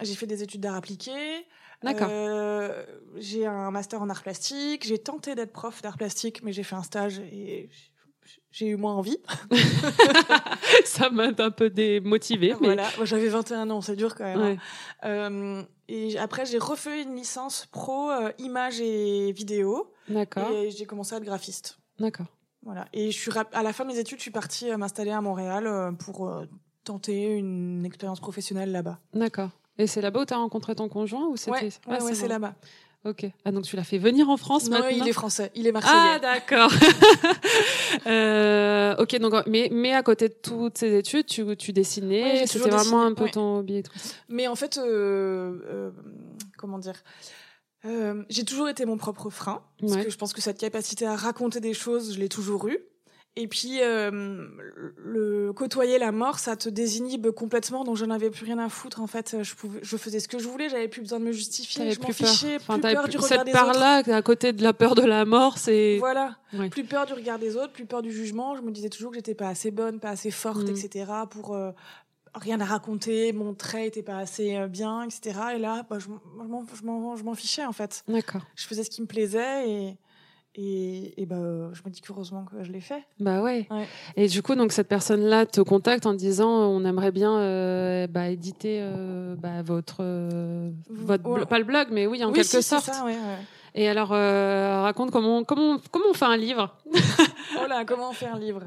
j'ai fait des études d'art appliqué. D'accord. j'ai un master en art plastique. J'ai tenté d'être prof d'art plastique, mais j'ai fait un stage et j'ai eu moins envie. ça m'a un peu démotivée. Mais... Voilà, j'avais 21 ans, c'est dur quand même. Hein. Euh, et après, j'ai refait une licence pro euh, images et vidéo. D'accord. Et j'ai commencé à être graphiste. D'accord. Voilà. Et je suis à la fin de mes études, je suis partie euh, m'installer à Montréal pour tenter une expérience professionnelle là-bas. D'accord. Et c'est là-bas où tu as rencontré ton conjoint ou c'était Ouais, ouais, c'est là-bas. Ok. Ah donc tu l'as fait venir en France non, maintenant il est français, il est marseillais. Ah d'accord. euh, ok donc mais mais à côté de toutes ces études, tu tu dessinais, c'était vraiment un peu ton hobby et tout. Mais en fait, euh, euh, comment dire. Euh, j'ai toujours été mon propre frein, parce que je pense que cette capacité à raconter des choses, je l'ai toujours eue. Et puis, euh, le côtoyer la mort, ça te désinhibe complètement, donc je n'avais plus rien à foutre. En fait, je pouvais, je faisais ce que je voulais, j'avais plus besoin de me justifier, je m'en fichais, plus peur du regard des autres. Cette part-là, à côté de la peur de la mort, c'est voilà, plus peur du regard des autres, plus peur du jugement. Je me disais toujours que j'étais pas assez bonne, pas assez forte, mm. etc. pour euh, rien à raconter, mon trait était pas assez euh, bien, etc. Et là, bah, je m'en fichais en fait. D'accord. Je faisais ce qui me plaisait et et, et bah, je me dis qu'heureusement que je l'ai fait. Bah ouais. Et du coup, donc cette personne-là te contacte en disant on aimerait bien euh, bah, éditer euh, bah, votre, euh, votre pas le blog, mais oui, en quelque sorte. Ça, ouais, Et alors, euh, raconte comment, comment, comment on fait un livre Oh là, comment on fait un livre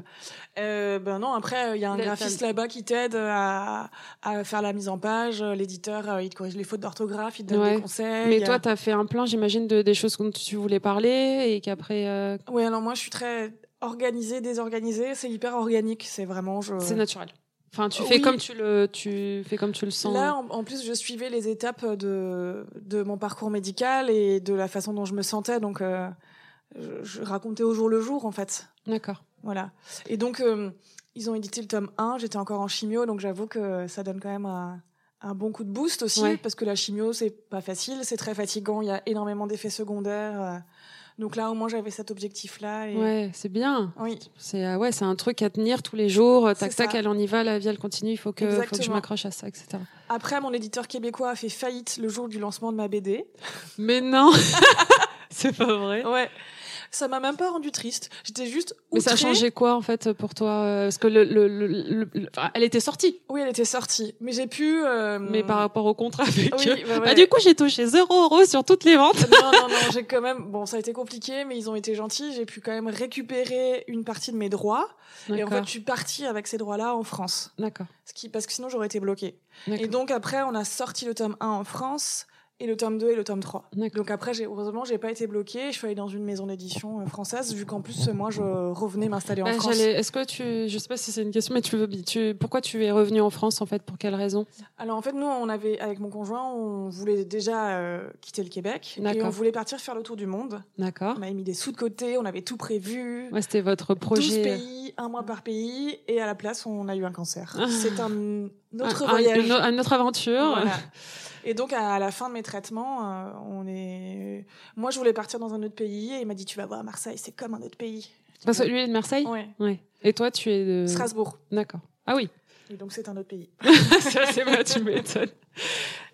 euh, Ben non, après, il y a un graphiste là-bas qui t'aide à, à, faire la mise en page. L'éditeur, euh, il te corrige les fautes d'orthographe, il te donne des conseils. Mais toi, tu as fait un plan, j'imagine, de, des choses dont tu voulais parler et qu'après... Euh... Oui, alors moi, je suis très organisée, désorganisée. C'est hyper organique, c'est vraiment... Je... C'est naturel. Enfin, tu fais comme tu le, tu fais comme tu le sens. Là, en, plus, je suivais les étapes de de mon parcours médical et de la façon dont je me sentais, donc euh, je, racontais au jour le jour, en fait. D'accord. Voilà. Et donc, euh, ils ont édité le tome 1. J'étais encore en chimio, donc j'avoue que ça donne quand même un, un bon coup de boost aussi, parce que la chimio, c'est pas facile, c'est très fatigant. Il y a énormément d'effets secondaires. Euh, donc là, au moins, j'avais cet objectif-là. Et... Ouais, c'est bien. Oui. C'est euh, ouais, c'est un truc à tenir tous les jours. Tac tac, elle en y va, la vie elle continue. Il faut que, faut que je m'accroche à ça, etc. Après, mon éditeur québécois a fait faillite le jour du lancement de ma BD. Mais non. c'est pas vrai. Ouais ça m'a même pas rendu triste. J'étais juste outrée. Mais ça a changé quoi en fait pour toi euh, Parce que le, le, le, elle était sortie. Oui, elle était sortie. Mais j'ai pu. Euh... Mais par rapport au contrat avec oui, bah, bah, du coup, j'ai touché 0 euros sur toutes les ventes. non, non, non. J'ai quand même. Bon, ça a été compliqué, mais ils ont été gentils. J'ai pu quand même récupérer une partie de mes droits. Et en fait, je suis partie avec ces droits-là en France. D'accord. Ce qui, parce que sinon, j'aurais été bloquée. Et donc après, on a sorti le tome 1 en France et le tome 2 et le tome 3. Donc après, j'ai, heureusement, j'ai pas été bloquée. Je suis allée dans une maison d'édition euh, française, vu qu'en plus, moi, je revenais m'installer en bah, France. Est-ce que tu, je sais pas si c'est une question, mais tu veux, tu, pourquoi tu es revenue en France, en fait, pour quelle raison? Alors, en fait, nous, on avait, avec mon conjoint, on voulait déjà euh, quitter le Québec. Et on voulait partir faire le tour du monde. D'accord. On avait mis des sous de côté, on avait tout prévu. Ouais, c'était votre projet. 12 pays, un mois par pays. Et à la place, on a eu un cancer. C'est un autre voyage. une, autre aventure. Voilà. Et donc, à la fin de mes traitements, euh, on est. Moi, je voulais partir dans un autre pays et il m'a dit Tu vas voir, Marseille, c'est comme un autre pays. Parce que lui est de Marseille? Oui. Ouais. Et toi, tu es de. Strasbourg. D'accord. Ah oui. Et donc, c'est un autre pays. c'est vrai, tu m'étonnes.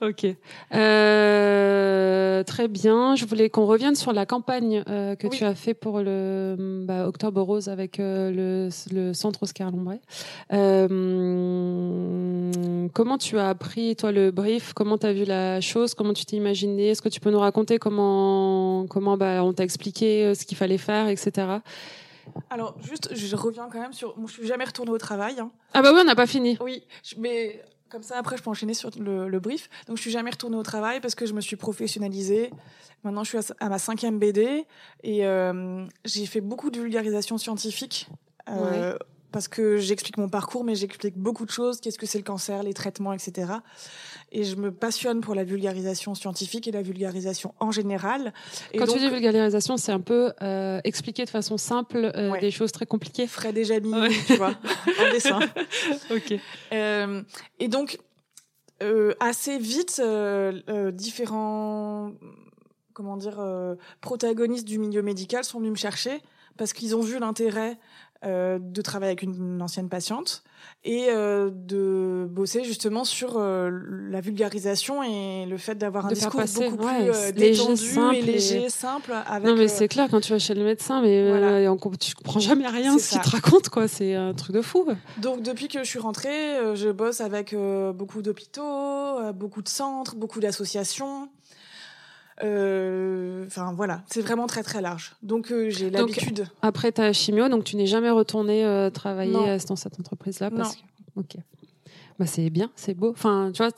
Ok. Euh, très bien. Je voulais qu'on revienne sur la campagne euh, que tu as fait pour le bah, Octobre Rose avec euh, le, le, centre Oscar Lombray. Euh, comment tu as appris, toi, le brief? Comment tu as vu la chose? Comment tu t'es imaginé? Est-ce que tu peux nous raconter comment, comment bah, on t'a expliqué ce qu'il fallait faire, etc. Alors, juste, je reviens quand même sur. Moi, je suis jamais retournée au travail. Hein. Ah, bah oui, on n'a pas fini. Oui, mais comme ça, après, je peux enchaîner sur le, brief. Donc, je suis jamais retournée au travail parce que je me suis professionnalisée. Maintenant, je suis à, ma cinquième BD et euh, j'ai fait beaucoup de vulgarisation scientifique. Euh, parce que j'explique mon parcours, mais j'explique beaucoup de choses. Qu'est-ce que c'est le cancer, les traitements, etc. Et je me passionne pour la vulgarisation scientifique et la vulgarisation en général. Et Quand tu dis vulgarisation, c'est un peu euh, expliquer de façon simple euh, des choses très compliquées. Frais déjà mis, tu vois, en dessin. ok. Euh, et donc, euh, assez vite, euh, différents comment dire, protagonistes du milieu médical sont venus me chercher parce qu'ils ont vu l'intérêt euh, de travailler avec une, ancienne patiente et euh, de bosser justement sur euh, la vulgarisation et le fait d'avoir un discours beaucoup plus détendu et léger, simple. Avec, non mais c'est clair quand tu vas chez le médecin, mais voilà. tu comprends jamais rien ce qu'il te raconte quoi. C'est un truc de fou. Donc depuis que je suis rentrée, je bosse avec beaucoup d'hôpitaux, beaucoup de centres, beaucoup d'associations. Euh, enfin voilà, c'est vraiment très très large. Donc euh, j'ai l'habitude. Après ta chimio, donc tu n'es jamais retourné euh, travailler dans cette entreprise-là parce que. Ok. Bah c'est bien, c'est beau. Enfin tu vois,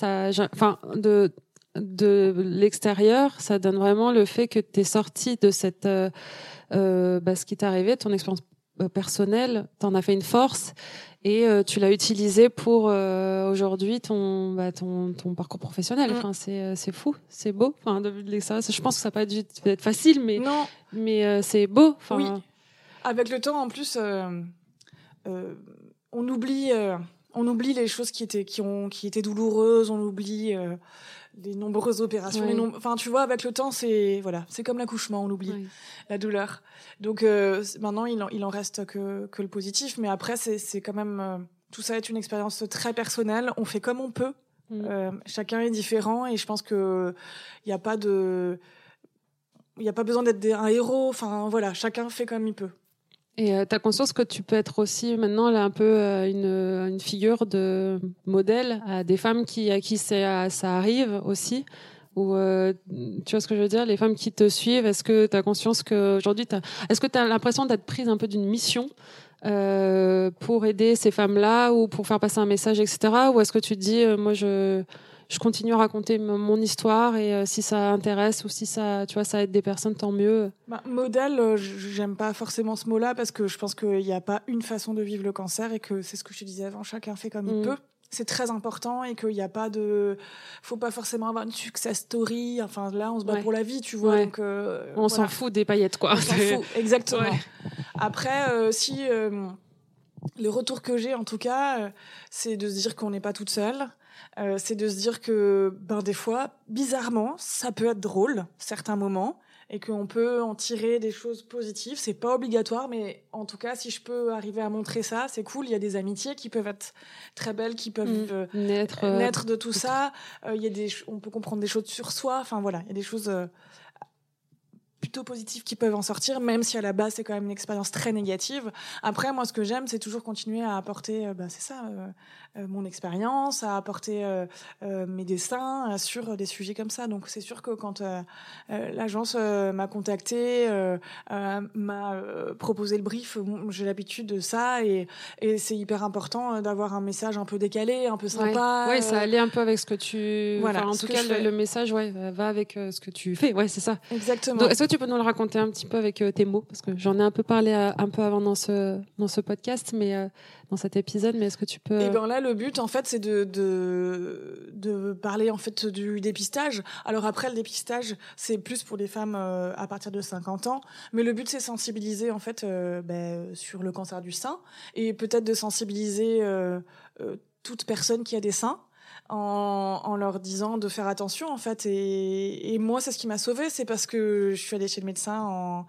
enfin de de l'extérieur, ça donne vraiment le fait que tu es sorti de cette bah, ce qui t'est arrivé, ton expérience personnelle, t'en as fait une force et euh, tu l'as utilisé pour euh, aujourd'hui ton, bah, ton ton parcours professionnel. Mm. Enfin, c'est euh, c'est fou, c'est beau. Enfin, de, de l'extérieur, je pense que ça va pas dû être facile, mais non, mais c'est beau. Enfin, oui. Avec le temps, en plus, on oublie on oublie les choses qui étaient qui ont qui étaient douloureuses. On oublie les nombreuses opérations. Les Enfin, tu vois, avec le temps, c'est voilà, c'est comme l'accouchement, on oublie la douleur. Donc euh, maintenant, il en, il en reste que, que le positif, mais après, c'est quand même euh, tout ça est une expérience très personnelle. On fait comme on peut. Mm. Euh, chacun est différent et je pense que il n'y a pas de il n'y a pas besoin d'être un héros. Enfin voilà, chacun fait comme il peut. Et euh, tu as conscience que tu peux être aussi maintenant là un peu euh, une, une, figure de modèle à des femmes qui à qui ça, ça arrive aussi. Ou tu vois ce que je veux dire? Les femmes qui te suivent est-ce que tu as conscience que aujourd'hui est-ce que tu as l'impression d'être prise un peu d'une mission pour aider ces femmes-là ou pour faire passer un message etc ou est-ce que tu te dis moi je je continue à raconter mon histoire et euh, si ça intéresse ou si ça, tu vois, ça aide des personnes, tant mieux. Bah, modèle, euh, j'aime pas forcément ce mot-là parce que je pense qu'il n'y a pas une façon de vivre le cancer et que c'est ce que je te disais avant, chacun fait comme il mm. peut. C'est très important et qu'il n'y a pas de, faut pas forcément avoir une success story. Enfin là, on se bat pour la vie, tu vois. Donc, euh, on s'en fout des paillettes, quoi. On s'en fout, exactement. Après, si le retour que j'ai, en tout cas, c'est de se dire qu'on n'est pas toute seule. Euh, c'est de se dire que ben, des fois, bizarrement, ça peut être drôle, certains moments, et qu'on peut en tirer des choses positives. C'est pas obligatoire, mais en tout cas, si je peux arriver à montrer ça, c'est cool. Il y a des amitiés qui peuvent être très belles, qui peuvent mmh. euh, naître, euh, naître, de tout ça. il y a des, on peut comprendre des choses sur soi. Enfin voilà, il y a des choses plutôt positifs qui peuvent en sortir, même si à la base c'est quand même une expérience très négative. Après, moi, ce que j'aime, c'est toujours continuer à apporter, bah, c'est ça, euh, mon expérience, à apporter euh, euh, mes dessins sur des sujets comme ça. Donc c'est sûr que quand l'agence m'a contacté, m'a proposé le brief, j'ai l'habitude de ça et, et c'est hyper important d'avoir un message un peu décalé, un peu sympa. Oui, ça allait un peu avec ce que tu. Voilà. en tout cas, le, message, ouais, va avec ce que tu fais. Ouais, c'est ça. Exactement. Tu peux nous le raconter un petit peu avec tes mots parce que j'en ai un peu parlé un peu avant dans ce dans ce podcast, mais dans cet épisode. Mais est-ce que tu peux Et eh ben là, le but, en fait, c'est de, de, parler en fait du dépistage. Alors après, le dépistage, c'est plus pour les femmes euh, à partir de 50 ans, mais le but, c'est sensibiliser en fait euh, ben, sur le cancer du sein et peut-être de sensibiliser euh, toute personne qui a des seins. En, leur disant de faire attention en fait. Et, et moi c'est ce qui m'a sauvée c'est parce que je suis allée chez le médecin en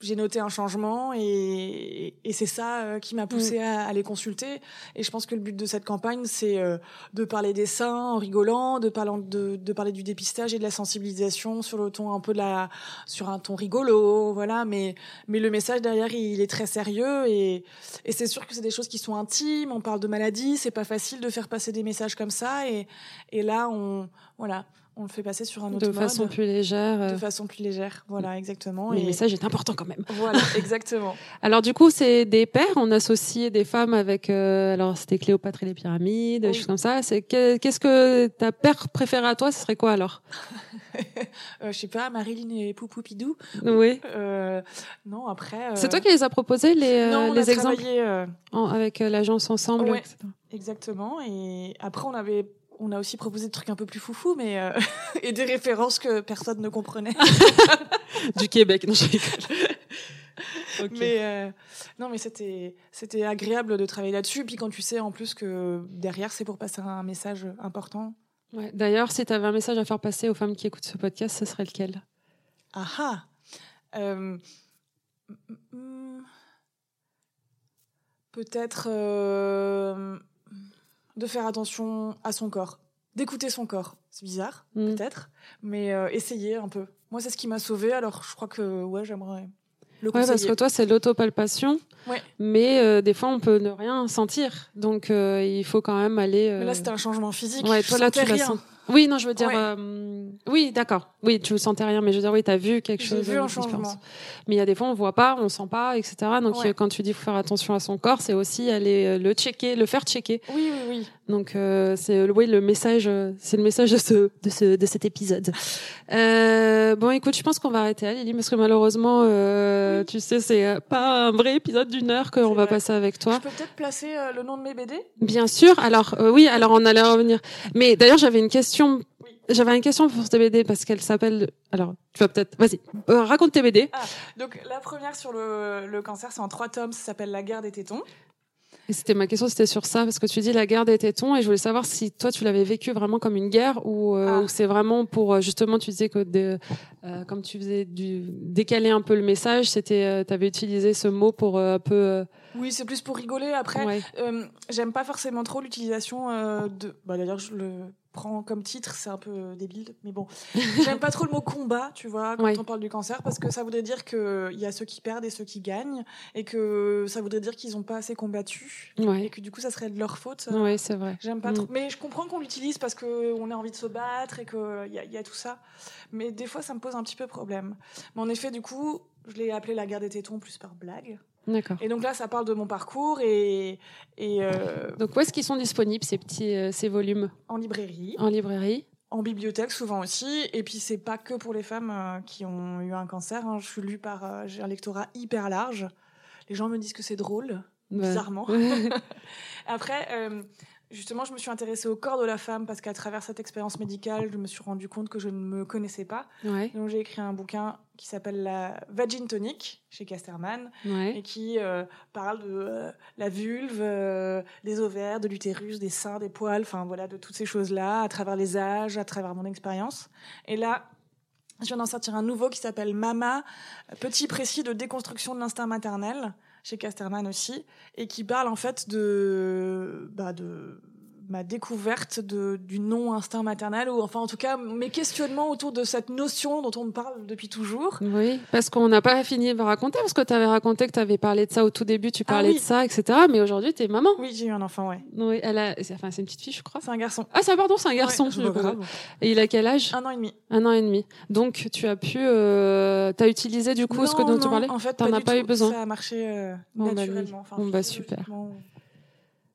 j'ai noté un changement et, et c'est ça euh, qui m'a poussé mm. à, à, les consulter. Et je pense que le but de cette campagne, c'est euh, de parler des seins en rigolant, de parler, de, de, parler du dépistage et de la sensibilisation sur le ton un peu de la, sur un ton rigolo, voilà. Mais, mais le message derrière, il est très sérieux et, et c'est sûr que c'est des choses qui sont intimes. On parle de maladie, c'est pas facile de faire passer des messages comme ça. Et, et là, on, voilà, on le fait passer sur un autre de façon plus légère. De euh. façon plus légère, voilà, exactement. Mais le message est important quand même. Voilà, exactement. alors du coup, c'est des pères, on associe des femmes avec, euh, alors c'était Cléopâtre et les pyramides, des choses comme ça. C'est qu'est-ce que ta père préférée à toi, ce serait quoi alors? Euh, Je sais pas, Marilyn et Poupou Pidou? Oui. Euh, non, après. C'est toi qui les as proposés les, non, on les a exemples? avec l'agence ensemble. Ouais, exactement. Et après, on avait on a aussi proposé des trucs un peu plus foufou, mais euh, et des références que personne ne comprenait. du Québec, non, je Mais euh, non, mais c'était c'était agréable de travailler là-dessus. Puis quand tu sais en plus que derrière c'est pour passer un message important. D'ailleurs, si tu avais un message à faire passer aux femmes qui écoutent ce podcast, ce serait lequel? Ah ah euh, Peut-être de faire attention à son corps, d'écouter son corps. C'est bizarre, mm. peut-être, mais euh, essayer un peu. Moi, c'est ce qui m'a sauvée, alors je crois que ouais, j'aimerais le ouais, parce que toi, c'est l'autopalpation. Ouais. Mais euh, des fois, on peut ne rien sentir. Donc, euh, il faut quand même aller. Là, c'était un changement physique. Ouais, toi, là, tu rien. Oui, non, je veux dire, euh, oui, d'accord. Oui, tu ne sentais rien, mais je veux dire, oui, tu as vu quelque chose. J'ai vu un changement. Mais il y a des fois, on voit pas, on sent pas, etc. Donc, quand tu dis faut faire attention à son corps, c'est aussi aller euh, le checker, le faire checker. Oui, oui, oui. Donc, euh, c'est oui, le message, c'est le message de ce, de ce, de cet épisode. Euh, bon, écoute, je pense qu'on va arrêter là, Lily, parce que malheureusement, euh, tu sais, c'est pas un vrai épisode d'une heure qu'on va passer avec toi. Je peux peut-être placer le nom de mes BD Bien sûr. Alors, oui, alors on allait revenir. Mais d'ailleurs, j'avais une question j'avais une question pour tes BD parce qu'elle s'appelle. Alors, tu vas peut-être. Vas-y, euh, raconte tes BD. Ah, donc, la première sur le, le cancer, c'est en trois tomes. Ça s'appelle La guerre des tétons. Et c'était ma question, c'était sur ça, parce que tu dis la guerre des tétons, et je voulais savoir si toi tu l'avais vécu vraiment comme une guerre, ou, euh, ah. c'est vraiment pour, euh, justement, tu disais que euh, comme tu faisais du décaler un peu le message, c'était, euh, tu avais utilisé ce mot pour un peu. Oui, c'est plus pour rigoler. Après, j'aime pas forcément trop l'utilisation de. Bah, D'ailleurs, je le prends comme titre, c'est un peu débile, mais bon. J'aime pas trop le mot combat, tu vois, quand on parle du cancer, parce que ça voudrait dire qu'il y a ceux qui perdent et ceux qui gagnent, et que ça voudrait dire qu'ils ont pas assez combattu, et que du coup, ça serait de leur faute. Oui, c'est vrai. J'aime pas mm. trop. Mais je comprends qu'on l'utilise parce qu'on a envie de se battre et qu'il y, y a tout ça. Mais des fois, ça me pose un petit peu problème. Mais en effet, du coup, je l'ai appelé la guerre des tétons plus par blague. D'accord. Et donc là, ça parle de mon parcours et. et euh, Donc où est-ce qu'ils sont disponibles ces petits euh, ces volumes? En librairie. En librairie. En bibliothèque souvent aussi. Et puis c'est pas que pour les femmes euh, qui ont eu un cancer. Hein. Je suis lue par. J'ai un lectorat hyper large. Les gens me disent que c'est drôle, bizarrement. Après, Justement, je me suis intéressée au corps de la femme parce qu'à travers cette expérience médicale, je me suis rendu compte que je ne me connaissais pas. Donc j'ai écrit un bouquin qui s'appelle La Vagin Tonic chez Casterman et qui euh, parle de euh, la vulve, euh, des ovaires, de l'utérus, des seins, des poils, enfin voilà, de toutes ces choses-là à travers les âges, à travers mon expérience. Et là, je viens d'en sortir un nouveau qui s'appelle Mama, petit précis de déconstruction de l'instinct maternel chez Casterman aussi, et qui parle en fait de, bah de ma découverte de, du non-instinct maternel, ou enfin en tout cas mes questionnements autour de cette notion dont on me parle depuis toujours. Oui, parce qu'on n'a pas fini de raconter, parce que tu avais raconté que tu avais parlé de ça au tout début, tu parlais ah de ça, etc. Mais aujourd'hui, tu es maman. Oui, j'ai eu un enfant, ouais. Oui, elle a... enfin, c'est une petite fille, je crois. C'est un garçon. Ah, ça, pardon, c'est un garçon. je et il a quel âge? Un an et demi. Un an et demi. Donc, tu as pu... Euh... Tu as utilisé du coup ce que dont tu parlais? En fait, tu n'en as pas eu besoin. Ça a marché euh, bah, naturellement. Bon, bah, super.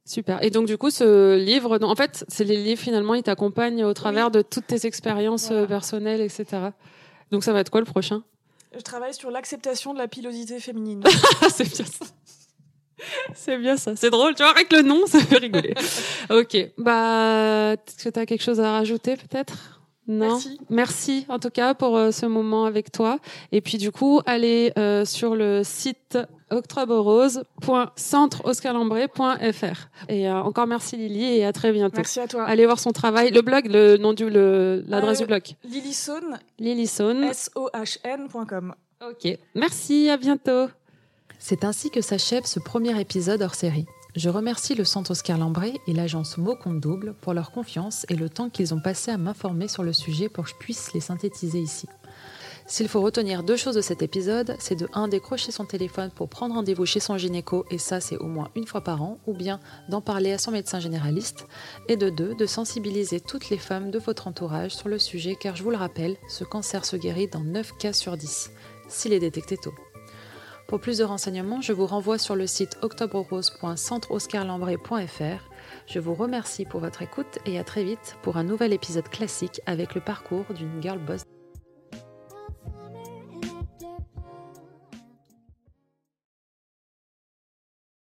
Super. Et donc du coup, ce livre, en fait, c'est les livres finalement, ils t'accompagnent au travers de toutes tes expériences euh, personnelles, etc. Donc ça va être quoi le prochain? Je travaille sur l'acceptation de la pilosité féminine. c'est bien ça. C'est bien ça. C'est drôle, tu vois, avec le nom, ça fait rigoler. ok. Bah, est-ce que tu as quelque chose à rajouter peut-être? Non. Merci. Merci en tout cas pour euh, ce moment avec toi. Et puis du coup, allez euh, sur le site octobreRose.centreoscarlambré.fr. Et euh, encore merci Lily et à très bientôt. Merci à toi. Allez voir son travail, le blog, le nom du, l'adresse du blog. Lilysone. Lilysone. S-O-H-N.com. Ok. Merci, à bientôt. C'est ainsi que s'achève ce premier épisode hors série. Je remercie le Centre Oscar Lambré et l'agence Mot Double pour leur confiance et le temps qu'ils ont passé à m'informer sur le sujet pour que je puisse les synthétiser ici. S'il faut retenir deux choses de cet épisode, c'est de 1. décrocher son téléphone pour prendre rendez-vous chez son gynéco, et ça c'est au moins une fois par an, ou bien d'en parler à son médecin généraliste, et de 2. de sensibiliser toutes les femmes de votre entourage sur le sujet, car je vous le rappelle, ce cancer se guérit dans 9 cas sur 10, s'il est détecté tôt. Pour plus de renseignements, je vous renvoie sur le site octobreRose.centreoscarlambré.fr. Je vous remercie pour votre écoute et à très vite pour un nouvel épisode classique avec le parcours d'une girl boss.